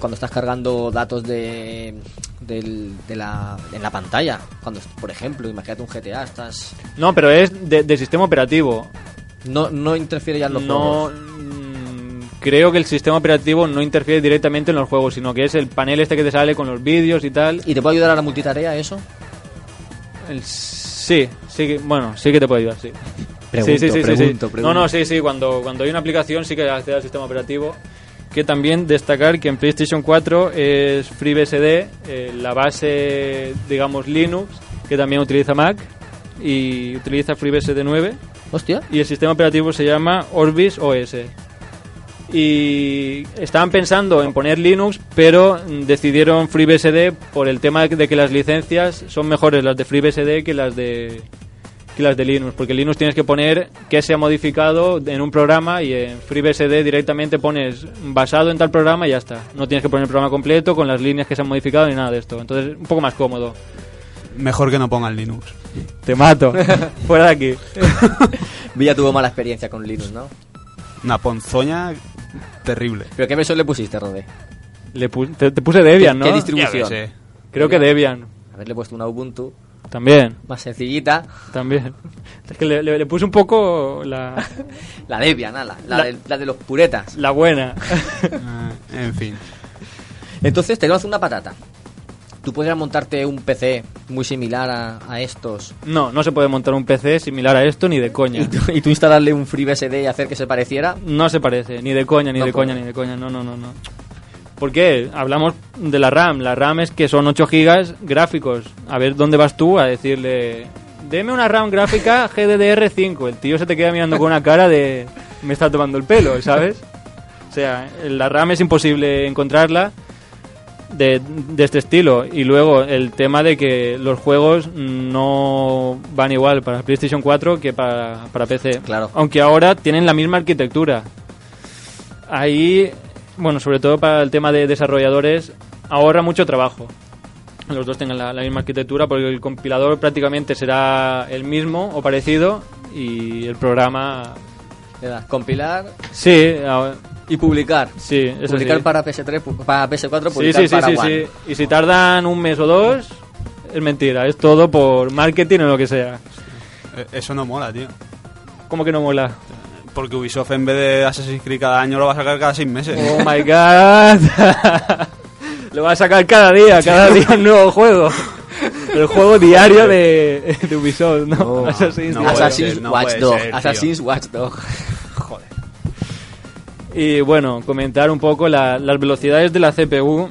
cuando estás cargando datos de, de la, en la pantalla, cuando por ejemplo, imagínate un GTA, estás No, pero es de, de sistema operativo. no, no interfiere ya en los No, juegos. Creo que el sistema operativo no interfiere directamente en los juegos, sino que es el panel este que te sale con los vídeos y tal. ¿Y te puede ayudar a la multitarea eso? El- sí, sí, que- bueno, sí que te puede ayudar, sí. Pregunto, sí, sí, sí, sí, pregunto, sí. pregunto. No, no, sí, sí, cuando, cuando hay una aplicación sí que accede al sistema operativo. Que también destacar que en PlayStation 4 es FreeBSD, eh, la base, digamos, Linux, que también utiliza Mac y utiliza FreeBSD 9 Hostia. y el sistema operativo se llama Orbis OS. Y estaban pensando en poner Linux, pero decidieron FreeBSD por el tema de que las licencias son mejores las de FreeBSD que las de que las de Linux, porque Linux tienes que poner que se ha modificado en un programa y en FreeBSD directamente pones basado en tal programa y ya está. No tienes que poner el programa completo con las líneas que se han modificado ni nada de esto. Entonces, un poco más cómodo. Mejor que no pongan Linux. Te mato. [laughs] Fuera de aquí. [laughs] Villa tuvo mala experiencia con Linux, ¿no? Una ponzoña terrible. ¿Pero qué versión le pusiste, Rodé? Le pu- te, te puse Debian, ¿Qué ¿no? distribución? Ya ves, eh. Creo que Debian. Haberle puesto una Ubuntu También, más sencillita. también. Es que le, le- le puse un poco la, [laughs] La Debian, ala, la, La- de, la de los puretas. la buena. Eh, [laughs] en fin. Entonces, te hacer una patata. Tú podrías montarte un PC muy similar a, a estos No, no se puede montar un PC similar a esto ni de coña. y tú, y tú instalarle un FreeBSD y hacer que se pareciera. No se parece, ni de coña, ni No de puede. coña, ni de coña. No, no, no, no. ¿Por qué? Hablamos de la RAM. La RAM es que son 8 gigas gráficos. A ver dónde vas tú a decirle... Deme una RAM gráfica GDDR5. El tío se te queda mirando con una cara de... Me está tomando el pelo, ¿sabes? O sea, la RAM es imposible encontrarla de, de este estilo. Y luego el tema de que los juegos no van igual para PlayStation 4 que para, para PC. Claro. Aunque ahora tienen la misma arquitectura. Ahí, bueno, sobre todo para el tema de desarrolladores, ahorra mucho trabajo. Los dos tengan la, la misma arquitectura porque el compilador prácticamente será el mismo o parecido y el programa... Le das compilar Sí, ahora- y publicar. sí, eso publicar sí. para PS3, pu- para PS4, Sí, publicar sí, sí, para sí, One. sí. Y si tardan un mes o dos, es mentira. Es todo por marketing o lo que sea. Eh, Eso no mola, tío. ¿Cómo que no mola? Porque Ubisoft en vez de Assassin's Creed cada año lo va a sacar cada seis meses. Oh my god. [laughs] Lo va a sacar cada día, cada día un nuevo juego. El juego diario de, de Ubisoft, ¿no? Oh, Assassin's no Assassin's ser, no Watch puede Dog. ser, tío. Assassin's Watch Dog. Joder. Y bueno, comentar un poco la- las velocidades de la CPU,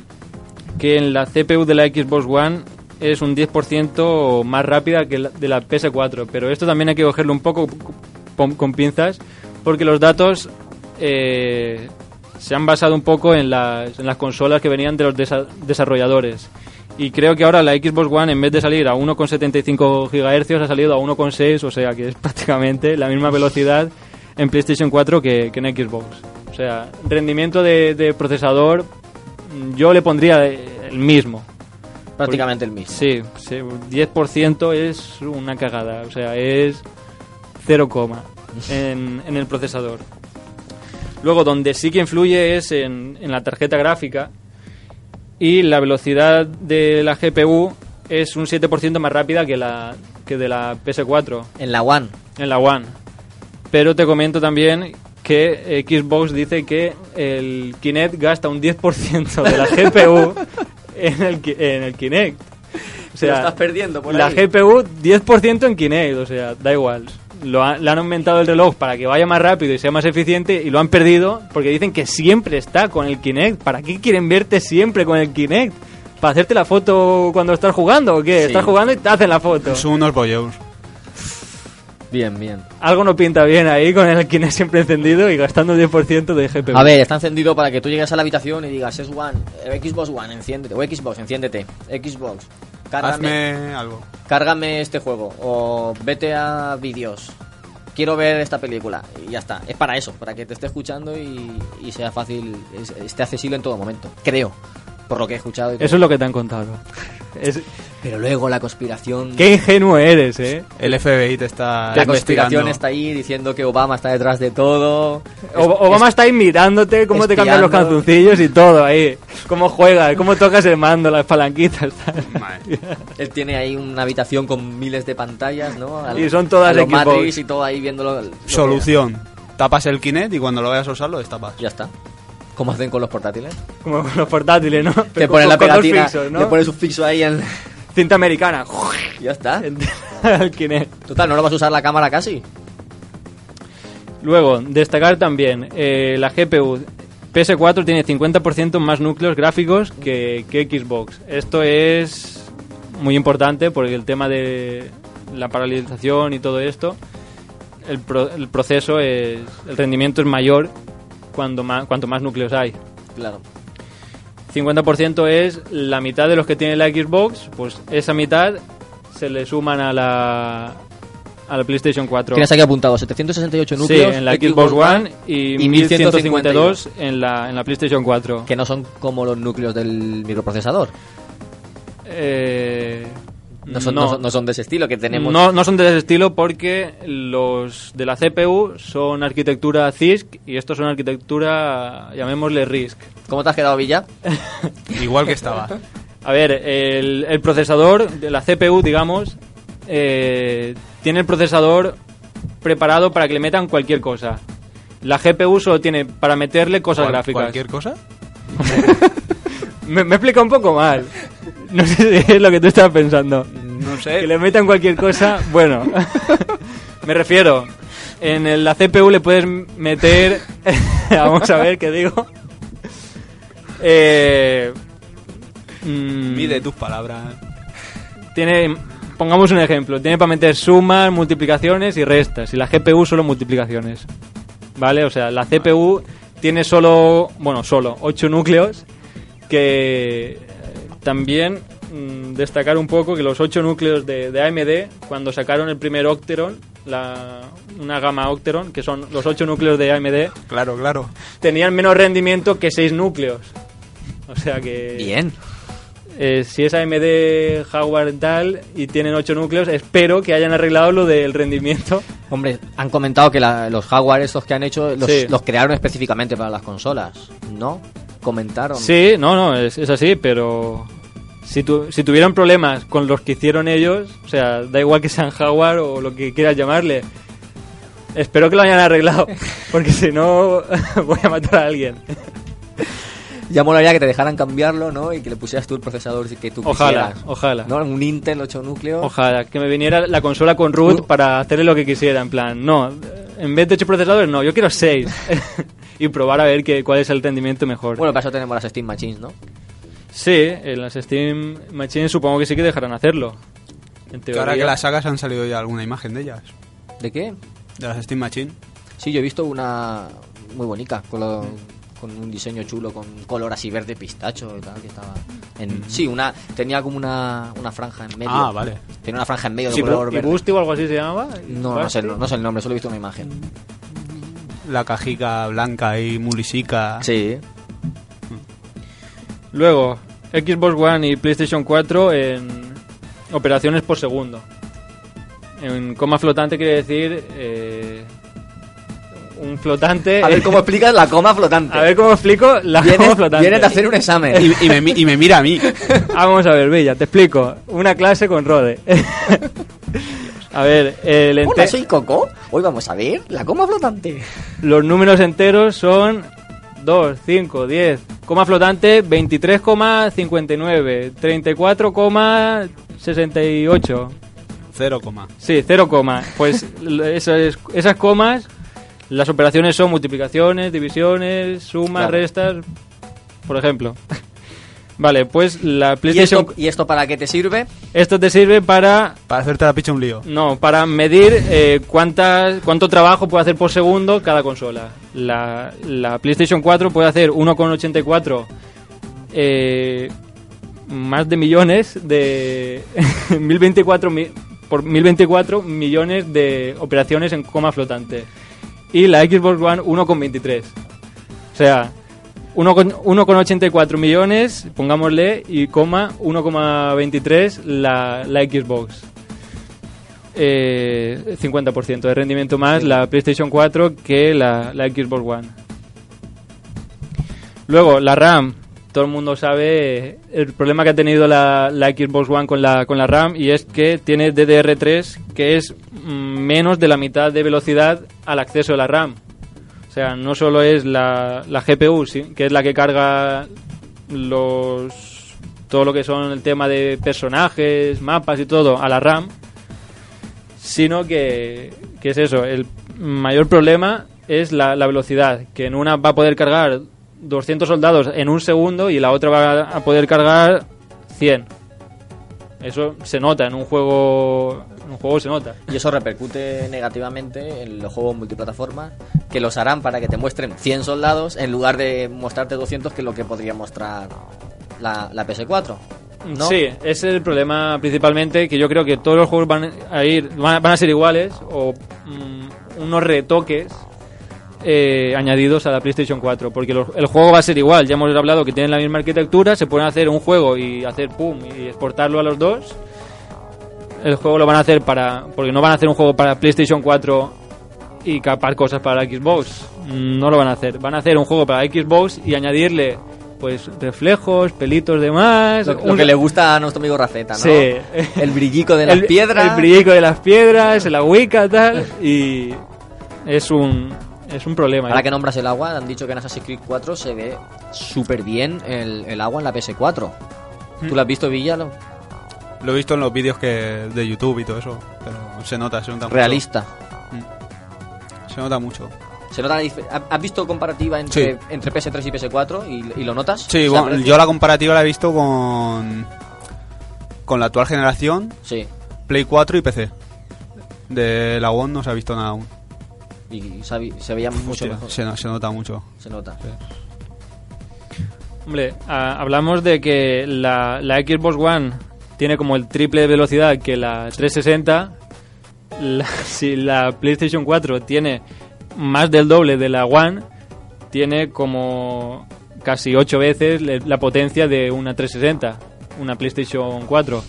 que en la CPU de la Xbox One es un 10% más rápida que la de la PS4, pero esto también hay que cogerlo un poco con, con pinzas, porque los datos eh, se han basado un poco en las, consolas que venían de los desa- desarrolladores. Y creo que ahora la Xbox One, en vez de salir a 1,75 GHz, ha salido a 1,6, o sea que es [laughs] prácticamente la misma velocidad en PlayStation 4 que, que en Xbox. O sea, rendimiento de, de procesador, mm, yo le pondría el mismo. Prácticamente el mismo. Sí, sí, 10% es una cagada, o sea, es 0, coma [laughs] en, en el procesador. Luego, donde sí que influye es en, en la tarjeta gráfica y la velocidad de la GPU es un 7% más rápida que, la, que de la PS4 En la One. en la One. Pero te comento también que eh, Xbox dice que el Kinect gasta un 10% de la GPU [laughs] en el, Ki- en el Kinect. O lo estás perdiendo por la ahí. GPU 10% en Kinect, o sea, da igual. Lo ha- le han aumentado el reloj para que vaya más rápido y sea más eficiente y lo han perdido porque dicen que siempre está con el Kinect. ¿Para qué quieren verte siempre con el Kinect? ¿Para hacerte la foto cuando estás jugando o qué? Sí. Estás jugando y te hacen la foto. Son unos bollos. Bien, bien. Algo no pinta bien ahí con el Kinect siempre encendido y gastando 10% de GPU. A ver, está encendido para que tú llegues a la habitación y digas, es One, eh, Xbox One, enciéndete, o Xbox, enciéndete, Xbox, cárgame, Hazme algo. cárgame este juego, o vete a vídeos, quiero ver esta película, y ya está. Es para eso, para que te esté escuchando y, y sea fácil, es- esté accesible en todo momento, creo, por lo que he escuchado. y todo. Eso es lo que te han contado. [laughs] Es- Pero luego la conspiración... Qué ingenuo eres, ¿eh? El FBI te está La conspiración investigando. está ahí diciendo que Obama está detrás de todo. O- Obama está ahí mirándote cómo te cambian los espiando. calzoncillos y todo ahí. Cómo juegas, cómo tocas el mando, las palanquitas. [laughs] Él tiene ahí una habitación con miles de pantallas, ¿no? Al- Y son todas los. Matrix y todo ahí viéndolo. lo que- Solución. Tapas el Kinect y cuando lo vayas a usar lo destapas. Ya está. ¿Cómo hacen con los portátiles? Como con los portátiles, ¿no? [laughs] Te ponen la pegatina, fixos, ¿no? le pones un fixo ahí en... [laughs] Cinta americana. [laughs] ya está. Total, no lo vas a usar la cámara casi. Luego, destacar también, eh, la GPU PS4 tiene 50% más núcleos gráficos que, que Xbox. Esto es muy importante porque el tema de la paralelización y todo esto, el, pro- el proceso es, el rendimiento es mayor cuando más, cuanto más núcleos hay. Claro. 50% es la mitad de los que tiene la Xbox, pues esa mitad se le suman a la, a la PlayStation 4. Tienes aquí apuntado 768 Sí, núcleos. en la Xbox One y, y 1152 en la, en la PlayStation 4. Que no son como los núcleos del microprocesador. Eh, No son, no. son, no son de ese estilo que tenemos. No, no son de ese estilo porque los de la CPU son arquitectura CISC y estos son arquitectura, llamémosle RISC. ¿Cómo te has quedado, Villa? [laughs] Igual que estaba. A ver, el, el procesador de la CPU, digamos, eh, tiene el procesador preparado para que le metan cualquier cosa. La GPU solo tiene para meterle cosas ¿Cual- gráficas. ¿Cualquier cosa? [laughs] Me, me he explicado un poco mal. [laughs] No sé si es lo que tú estabas pensando. No Que sé. le metan cualquier cosa, bueno. [laughs] me refiero. En la CPU le puedes meter. [laughs] Vamos a ver qué digo. Eh, mm, Mide tus palabras. tiene. Pongamos un ejemplo. Tiene para meter sumas, multiplicaciones y restas. Y la GPU solo multiplicaciones. ¿Vale? O sea, la CPU tiene solo. Bueno, solo 8 núcleos. Que también mm, destacar un poco que los 8 núcleos de, de AMD, cuando sacaron el primer Octeron, la, una gama Octeron, que son los 8 núcleos de AMD, Claro, claro. tenían menos rendimiento que 6 núcleos. O sea que. Bien. Eh, si es AMD hardware tal y tienen 8 núcleos, espero que hayan arreglado lo del rendimiento. Hombre, han comentado que la- los hardware estos que han hecho los, Sí. los crearon específicamente para las consolas, ¿no? Comentaron. Sí, no, no, es, es así, pero si, tu- si tuvieron problemas con los que hicieron ellos, o sea, da igual que sean hardware o lo que quieras llamarle, espero que lo hayan arreglado, [laughs] porque si no [laughs] voy a matar a alguien. Ya molaría que te dejaran cambiarlo, ¿no? Y que le pusieras tú el procesador que tú Ojalá, quisieras. ojalá. ¿No? Un Intel 8 núcleos. Ojalá, que me viniera la consola con root Uh. para hacerle lo que quisiera, en plan, no, en vez de 8 procesadores, no, yo quiero 6. [laughs] y probar a ver que, cuál es el rendimiento mejor. Bueno, para eso tenemos las Steam Machines, ¿no? Sí, en las Steam Machines supongo que sí que dejarán hacerlo. En Que ahora teoría. que las sagas han salido ya alguna imagen de ellas. ¿De qué? De las Steam Machine. Sí, yo he visto una muy bonita, con, lo- con un diseño chulo, con color así verde pistacho y tal, que estaba... En, Sí, una tenía como una, una franja en medio. Ah, vale. Tenía una franja en medio de Sí, color ¿Y verde. O algo así se llamaba? No, no sé, ¿Basti? no sé el nombre, solo he visto una imagen. La cajica blanca y mulisica. Sí. Luego, Xbox One y PlayStation 4 en operaciones por segundo. En coma flotante quiere decir eh, un flotante. A ver cómo [laughs] explicas la coma flotante. A ver cómo explico la coma flotante. vienes de hacer un examen. Y, y me, mi- y me mira a mí. [laughs] Vamos a ver, Bella, te explico. Una clase con Rode. [laughs] a ver, el ente- Hola, soy Coco. Hoy vamos a ver la coma flotante. los números enteros son 2, 5, 10. Coma flotante 23,59. 34,68. Cero coma. Sí, 0, coma. Pues esas comas, las operaciones son multiplicaciones, divisiones, sumas, Claro. restas, por ejemplo. Vale, pues la ¿Y PlayStation... esto, ¿Y esto para qué te sirve? Esto te sirve para... Para hacerte la picha un lío. No, para medir eh, cuántas, cuánto trabajo puede hacer por segundo cada consola. La, la PlayStation 4 puede hacer 1,84 eh, más de millones de [laughs] 1024 mi- por 1024 millones de operaciones en coma flotante. Y la Xbox One 1,23. O sea, 1 con- 1,84 millones, pongámosle, y coma 1,23 la, la Xbox. Eh, 50% de rendimiento más la PlayStation 4 que la, la Xbox One. Luego, la RAM. Todo el mundo sabe el problema que ha tenido la, la Xbox One con la, con la RAM y es que tiene DDR3 que es mm, menos de la mitad de velocidad al acceso de la RAM. O sea, no solo es la, la GPU, sí, que es la que carga los todo lo que son el tema de personajes, mapas y todo a la RAM, sino que, que es eso, el mayor problema es la, la velocidad, que en una va a poder cargar 200 soldados en un segundo y la otra va a poder cargar 100. Eso se nota en un juego, en un juego se nota. Y eso repercute negativamente en los juegos multiplataforma, que los harán para que te muestren 100 soldados en lugar de mostrarte 200, que es lo que podría mostrar la, la PS4. ¿no? Sí, ese es el problema principalmente, que yo creo que todos los juegos van a ir, van a, van a ser iguales o mm, unos retoques eh, añadidos a la PlayStation 4, porque lo- el juego va a ser igual. Ya hemos hablado que tienen la misma arquitectura, se pueden hacer un juego y hacer pum y exportarlo a los dos. El juego lo van a hacer para, porque no van a hacer un juego para PlayStation 4 y capar cosas para la Xbox. No lo van a hacer. Van a hacer un juego para Xbox y añadirle pues reflejos, pelitos de más, Lo, lo un- que le gusta a nuestro amigo Rafeta, ¿no? Sí. El brillico de [laughs] las el, piedras. El brillico de las piedras, el agüica, tal. Y es un, es un problema. Ahora que nombras el agua, han dicho que en Assassin's Creed 4 se ve súper bien el, el agua en la PS4. Mm. ¿Tú lo has visto, Villa? Lo- he visto en los vídeos que de YouTube y todo eso, pero se nota, se nota mucho. Realista. Se nota mucho. ¿Se nota la dif- ¿Ha- ¿Has visto comparativa entre, Sí. entre PS3 y PS4 y, y lo notas? Sí, ¿Se bueno, yo la comparativa la he visto con con la actual generación, Sí. Play 4 y PC. De la One no se ha visto nada aún. Y se, veía mucho Hostia, mejor. se, no- se nota mucho. Se nota. Hombre, a- hablamos de que la, la Xbox One tiene como el triple de velocidad que la 360. La- [laughs] si la PlayStation 4 tiene más del doble de la One, tiene como casi 8 veces le- la potencia de una 360, una PlayStation 4.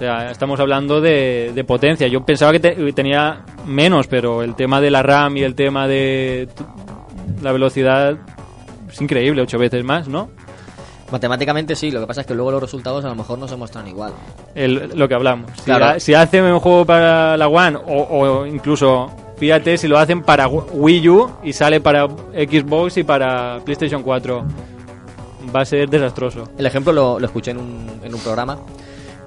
O sea, estamos hablando de, de potencia. Yo pensaba que te- tenía menos, pero el tema de la RAM y el tema de la velocidad es increíble, 8 veces más, ¿no? Matemáticamente sí, lo que pasa es que luego los resultados a lo mejor no se muestran igual. el- lo que hablamos. Si, Claro. si hacen un juego para la One o, o incluso, fíjate, si lo hacen para Wii U y sale para Xbox y para PlayStation 4, va a ser desastroso. El ejemplo lo, lo escuché en un, en un programa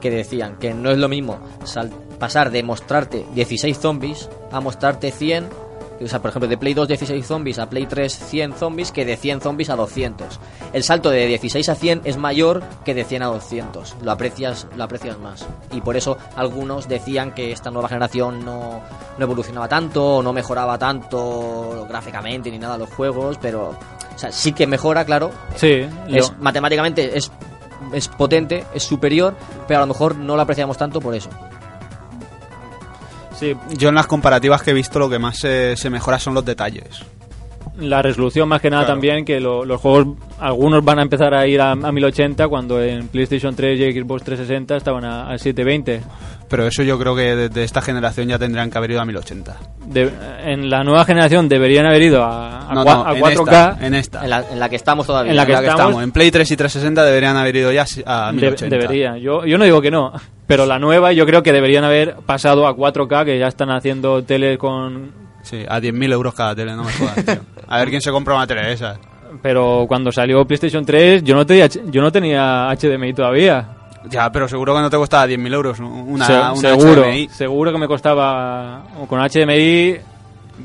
que decían que no es lo mismo sal- pasar de mostrarte 16 zombies a mostrarte 100. O sea, por ejemplo, de Play 2 16 zombies a Play 3 100 zombies que de 100 zombies a 200. El salto de 16 a 100 es mayor que de 100 a 200. Lo aprecias, lo aprecias más. Y por eso algunos decían que esta nueva generación no, no evolucionaba tanto, no mejoraba tanto gráficamente ni nada los juegos, pero o sea, sí que mejora, claro, Sí, es, matemáticamente es, es potente, es superior, pero a lo mejor no lo apreciamos tanto por eso. sí, Yo en las comparativas que he visto lo que más se, se mejora son los detalles. la resolución más que nada Claro. también, que lo- los juegos, algunos van a empezar a ir a, a 1080 cuando en PlayStation 3 y Xbox 360 estaban a, a 720. Pero eso yo creo que desde esta generación ya tendrían que haber ido a 1080. De- en la nueva generación deberían haber ido a, a No, no, a en 4K. esta, en esta. En la, en la que estamos todavía. En la que En estamos- En Play 3 y 360 deberían haber ido ya a De- 1080. debería. Yo, yo no digo que no, pero la nueva yo creo que deberían haber pasado a 4K, que ya están haciendo tele con... Sí, a 10.000 euros cada tele, no me jodas, tío. A ver quién se compra una tele de esas. Pero cuando salió PlayStation 3 yo no tenía, yo no tenía HDMI todavía. Ya, pero seguro que no te costaba 10.000 euros una, Se- una seguro, HDMI. seguro que me costaba con HDMI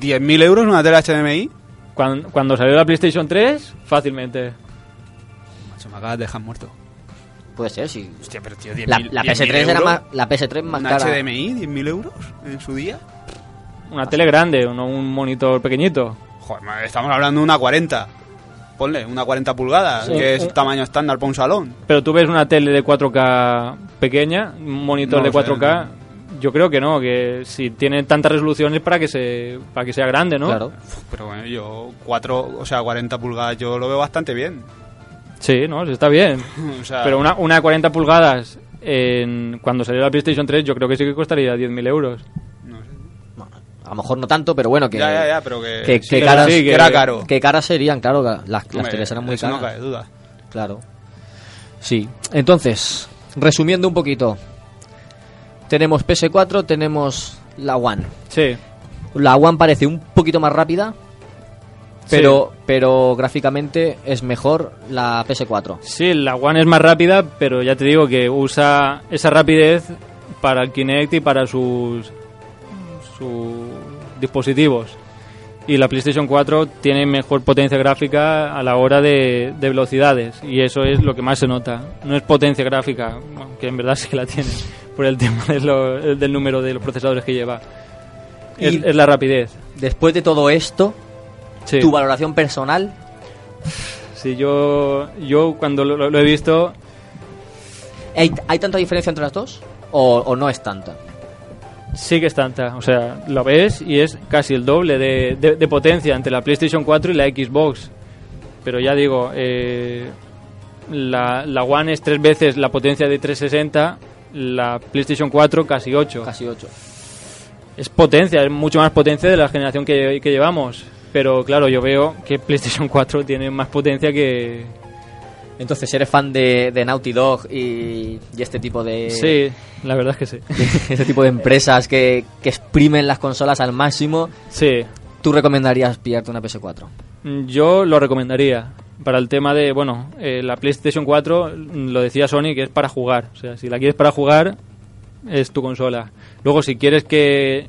¿10.000 euros una tele HDMI? cuando, cuando salió la PlayStation 3 fácilmente. Macho, me acabas de dejar muerto. Puede ser, sí. Hostia, pero tío, La, 10.000 la 10.000 PS3 era euros, más, la PS3 más ¿Una cara. HDMI? ¿10.000 euros en su día? Una tele grande, no un monitor pequeñito. Joder, estamos hablando de una 40. Ponle, una 40 pulgadas, Sí. que es Un- tamaño estándar para un salón. Pero tú ves una tele de 4K pequeña, un monitor No de lo sé, 4K, yo creo que no, que si tiene tantas resoluciones para que se para que sea grande, ¿no? Claro. Pero bueno, yo 4, o sea, 40 pulgadas yo lo veo bastante bien. Sí, no, sí, está bien. [laughs] O sea, Pero una, una 40 pulgadas en, cuando salió la PlayStation 3 yo creo que sí que costaría 10.000 euros. A lo mejor no tanto, pero bueno, que, Ya, ya, ya, pero que, que, sí, que pero caras, sí, que- era caro. que caras serían, claro, las, las Hombre, eran muy eso caras. no cabe duda. Claro. Sí. Entonces, resumiendo un poquito. Tenemos PS4, tenemos la One. Sí, La One parece un poquito más rápida, pero, pero gráficamente es mejor la PS4. sí, la One es más rápida, pero ya te digo que usa esa rapidez para el Kinect y para sus, sus dispositivos. Y la PlayStation 4 tiene mejor potencia gráfica a la hora de, de velocidades. Y eso es lo que más se nota. No es potencia gráfica, que en verdad sí que la tiene, por el tema de lo- del número de los procesadores que lleva. Es, Y- es la rapidez. Después de todo esto, Sí. tu valoración personal, Sí, yo, yo cuando lo, he visto, ¿hay, hay tanta diferencia entre las dos? ¿O, o no es tanta? Sí que es tanta. O sea, lo ves y es casi el doble de, de- de potencia entre la PlayStation 4 y la Xbox. Pero ya digo, eh, la, la One es tres veces la potencia de 360, la PlayStation 4 casi 8. Casi 8. Es potencia, es mucho más potencia de la generación que, que llevamos. Pero claro, yo veo que PlayStation 4 tiene más potencia que... Entonces, ¿eres fan de, de Naughty Dog y, y este tipo de... Sí, la verdad es que sí. [laughs] este tipo de empresas que, que exprimen las consolas al máximo, Sí, ¿tú recomendarías pillarte una PS4? Yo lo recomendaría para el tema de, bueno, eh, la PlayStation 4, mm, lo decía Sony, que es para jugar. O sea, si la quieres para jugar, es tu consola. Luego, si quieres que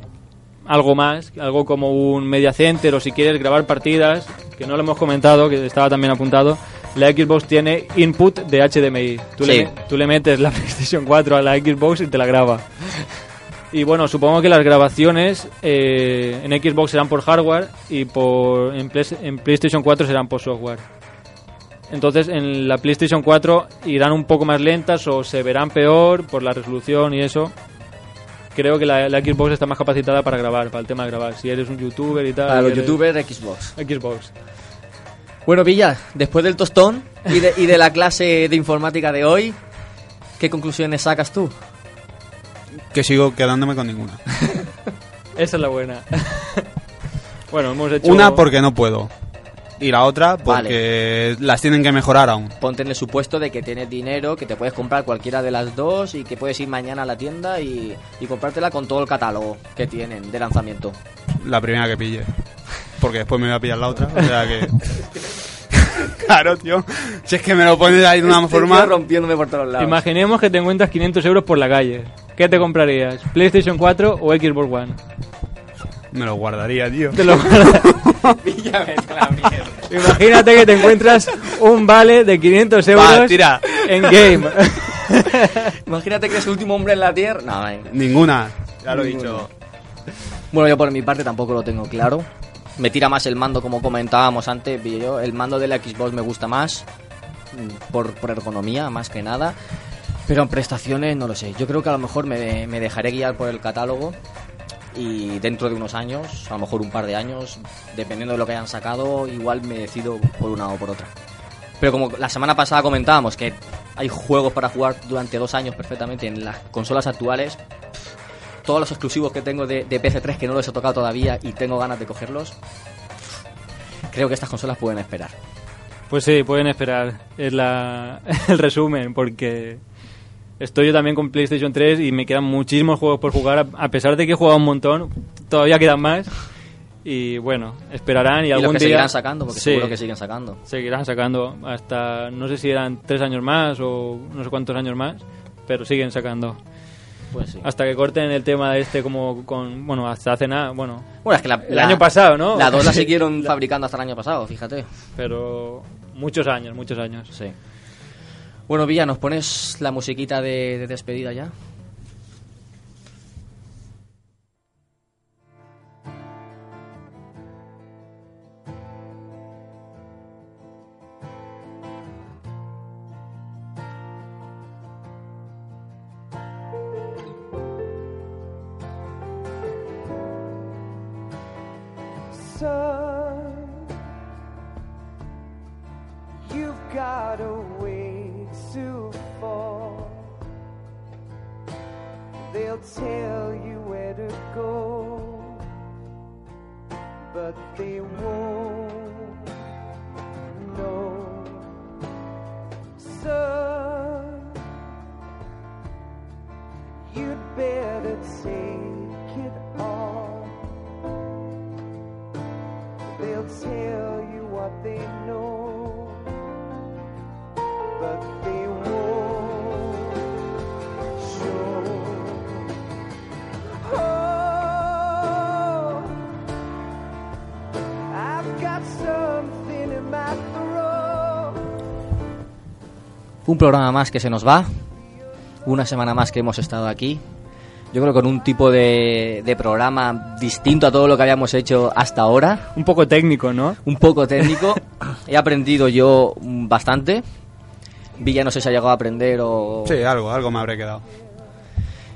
algo más, algo como un media center o si quieres grabar partidas, que no lo hemos comentado, que estaba también apuntado, la Xbox tiene input de HDMI. Tú, Sí. le, tú le metes la [laughs] PlayStation 4 a la Xbox y te la graba. Y bueno, supongo que las grabaciones eh, en Xbox serán por hardware y por en, Play- en PlayStation 4 serán por software. Entonces en la PlayStation 4 irán un poco más lentas o se verán peor por la resolución y eso. Creo que la, la Xbox está más capacitada para grabar, para el tema de grabar. Si eres un youtuber y tal. Para los eres- youtubers, Xbox. Xbox. Bueno, Villa, después del tostón y de, y de la clase de informática de hoy, ¿qué conclusiones sacas tú? Que sigo quedándome con ninguna. [laughs] Esa es la buena. [laughs] bueno, hemos hecho. Una porque no puedo. Y la otra porque las tienen que mejorar aún. Ponte en el supuesto de que tienes dinero, que te puedes comprar cualquiera de las dos y que puedes ir mañana a la tienda y, y comprártela con todo el catálogo que tienen de lanzamiento. La primera que pille. Porque después me voy a pillar la otra. O sea que... [laughs] claro, tío. Si es que me lo pones ahí de una forma... rompiéndome por todos lados. Imaginemos que te encuentras 500 euros por la calle. ¿Qué te comprarías? ¿PlayStation 4 o Xbox One? Me lo guardaría, tío. Te lo [laughs] Imagínate que te encuentras un vale de 500 euros Va, tira. en game. [laughs] Imagínate que es el último hombre en la tierra. No, eh. Ninguna. Ya lo he dicho. Bueno, yo por mi parte tampoco lo tengo claro. Me tira más el mando, como comentábamos antes. Yo, el mando de la Xbox me gusta más. mm, Por, por ergonomía, más que nada. Pero en prestaciones, no lo sé. Yo creo que a lo mejor me, me dejaré guiar por el catálogo. Y dentro de unos años, a lo mejor un par de años, dependiendo de lo que hayan sacado, igual me decido por una o por otra. Pero como la semana pasada comentábamos que hay juegos para jugar durante dos años perfectamente en las consolas actuales, todos los exclusivos que tengo de, de PC3 que no los he tocado todavía y tengo ganas de cogerlos, creo que estas consolas pueden esperar. Pues sí, pueden esperar. Es la, [laughs] el resumen, porque estoy yo también con PlayStation 3 y me quedan muchísimos juegos por jugar. A pesar de que he jugado un montón, todavía quedan más. Y bueno, esperarán y, Y, algún los que día seguirán sacando, porque Sí, seguro que siguen sacando. seguirán sacando hasta no sé si eran tres años más o no sé cuántos años más, pero siguen sacando. Pues sí. Hasta que corten el tema de este como con... Bueno, hasta hace nada, bueno, Bueno, es que la, el la- año pasado, ¿no? La 2 la [laughs] siguieron fabricando hasta el año pasado, fíjate. pero muchos años, muchos años. Sí. Bueno, Villa, ¿nos pones la musiquita de, de despedida ya? Son, you've got a way to fall. They'll tell you where to go, but they won't know. Son, you'd better take Un programa más que se nos va. Una semana más que hemos estado aquí. Yo creo que con un tipo de, de programa distinto a todo lo que habíamos hecho hasta ahora. Un poco técnico, ¿no? Un poco técnico. [laughs] He aprendido yo bastante. Villa no sé si ha llegado a aprender o... Sí, algo, algo me habré quedado.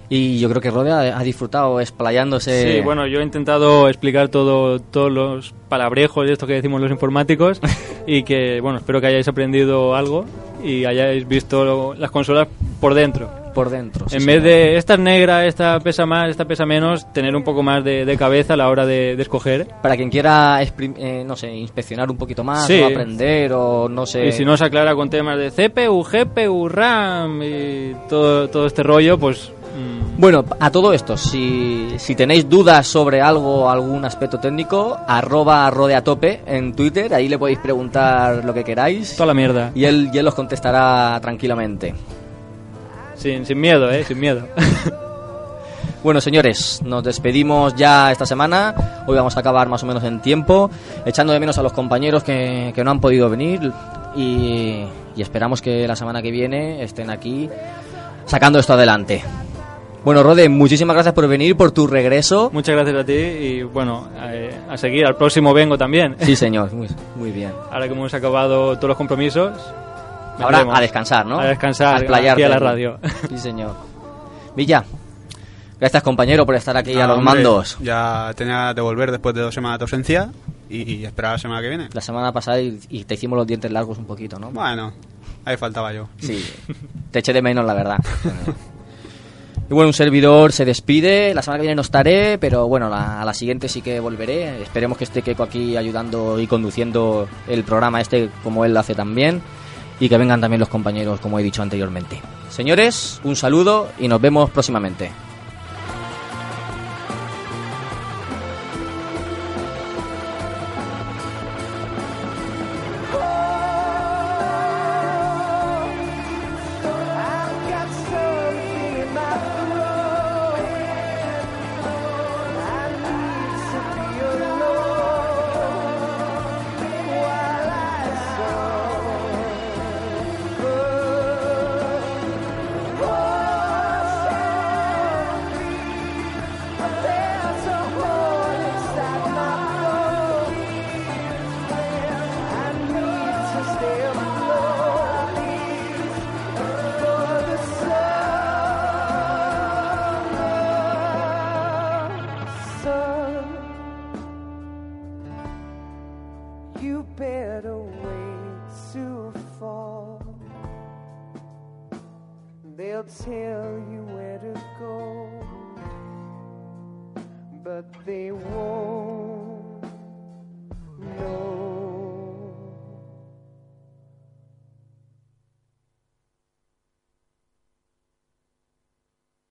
Y yo creo que Rode ha, ha disfrutado explayándose. Sí, bueno, yo he intentado explicar todo, todos los palabrejos de esto que decimos los informáticos [laughs] y que, bueno, espero que hayáis aprendido algo y hayáis visto lo- las consolas por dentro. por dentro. sí, en señor. vez de esta es negra, esta pesa más, esta pesa menos, tener un poco más de, de cabeza a la hora de, de escoger. Para quien quiera, eh, no sé, inspeccionar un poquito más, Sí. o aprender, o no sé... Y si no se aclara con temas de CPU, GPU, RAM y todo, todo este rollo, pues... Bueno, a todo esto, si, si tenéis dudas sobre algo, algún aspecto técnico, arroba rodeatope en Twitter, ahí le podéis preguntar lo que queráis toda la mierda. y él, y él os contestará tranquilamente. Sin, sin miedo, ¿eh? Sin miedo. [laughs] Bueno, señores, nos despedimos ya esta semana. Hoy vamos a acabar más o menos en tiempo, echando de menos a los compañeros que, que no han podido venir y, y esperamos que la semana que viene estén aquí sacando esto adelante. Bueno, Rode, muchísimas gracias por venir, por tu regreso. Muchas gracias a ti y bueno, eh, a seguir. Al próximo vengo también. Sí, señor, muy, muy bien. [laughs] Ahora que hemos acabado todos los compromisos. Ahora a descansar, ¿no? A descansar, A explayarte. aquí a la radio. [laughs] Sí, señor. [laughs] Villa, gracias compañero por estar aquí a los hombre, mandos. Ya tenía de volver después de dos semanas de ausencia y, y esperar la semana que viene. La semana pasada y, y te hicimos los dientes largos un poquito, ¿no? Bueno, ahí faltaba yo. Sí, te eché de menos, la verdad. Y bueno, un servidor se despide. La semana que viene no estaré, pero bueno, la- a la siguiente sí que volveré. Esperemos que esté Keiko aquí ayudando y conduciendo el programa este como él lo hace también. Y que vengan también los compañeros, como he dicho anteriormente. Señores, un saludo y nos vemos próximamente.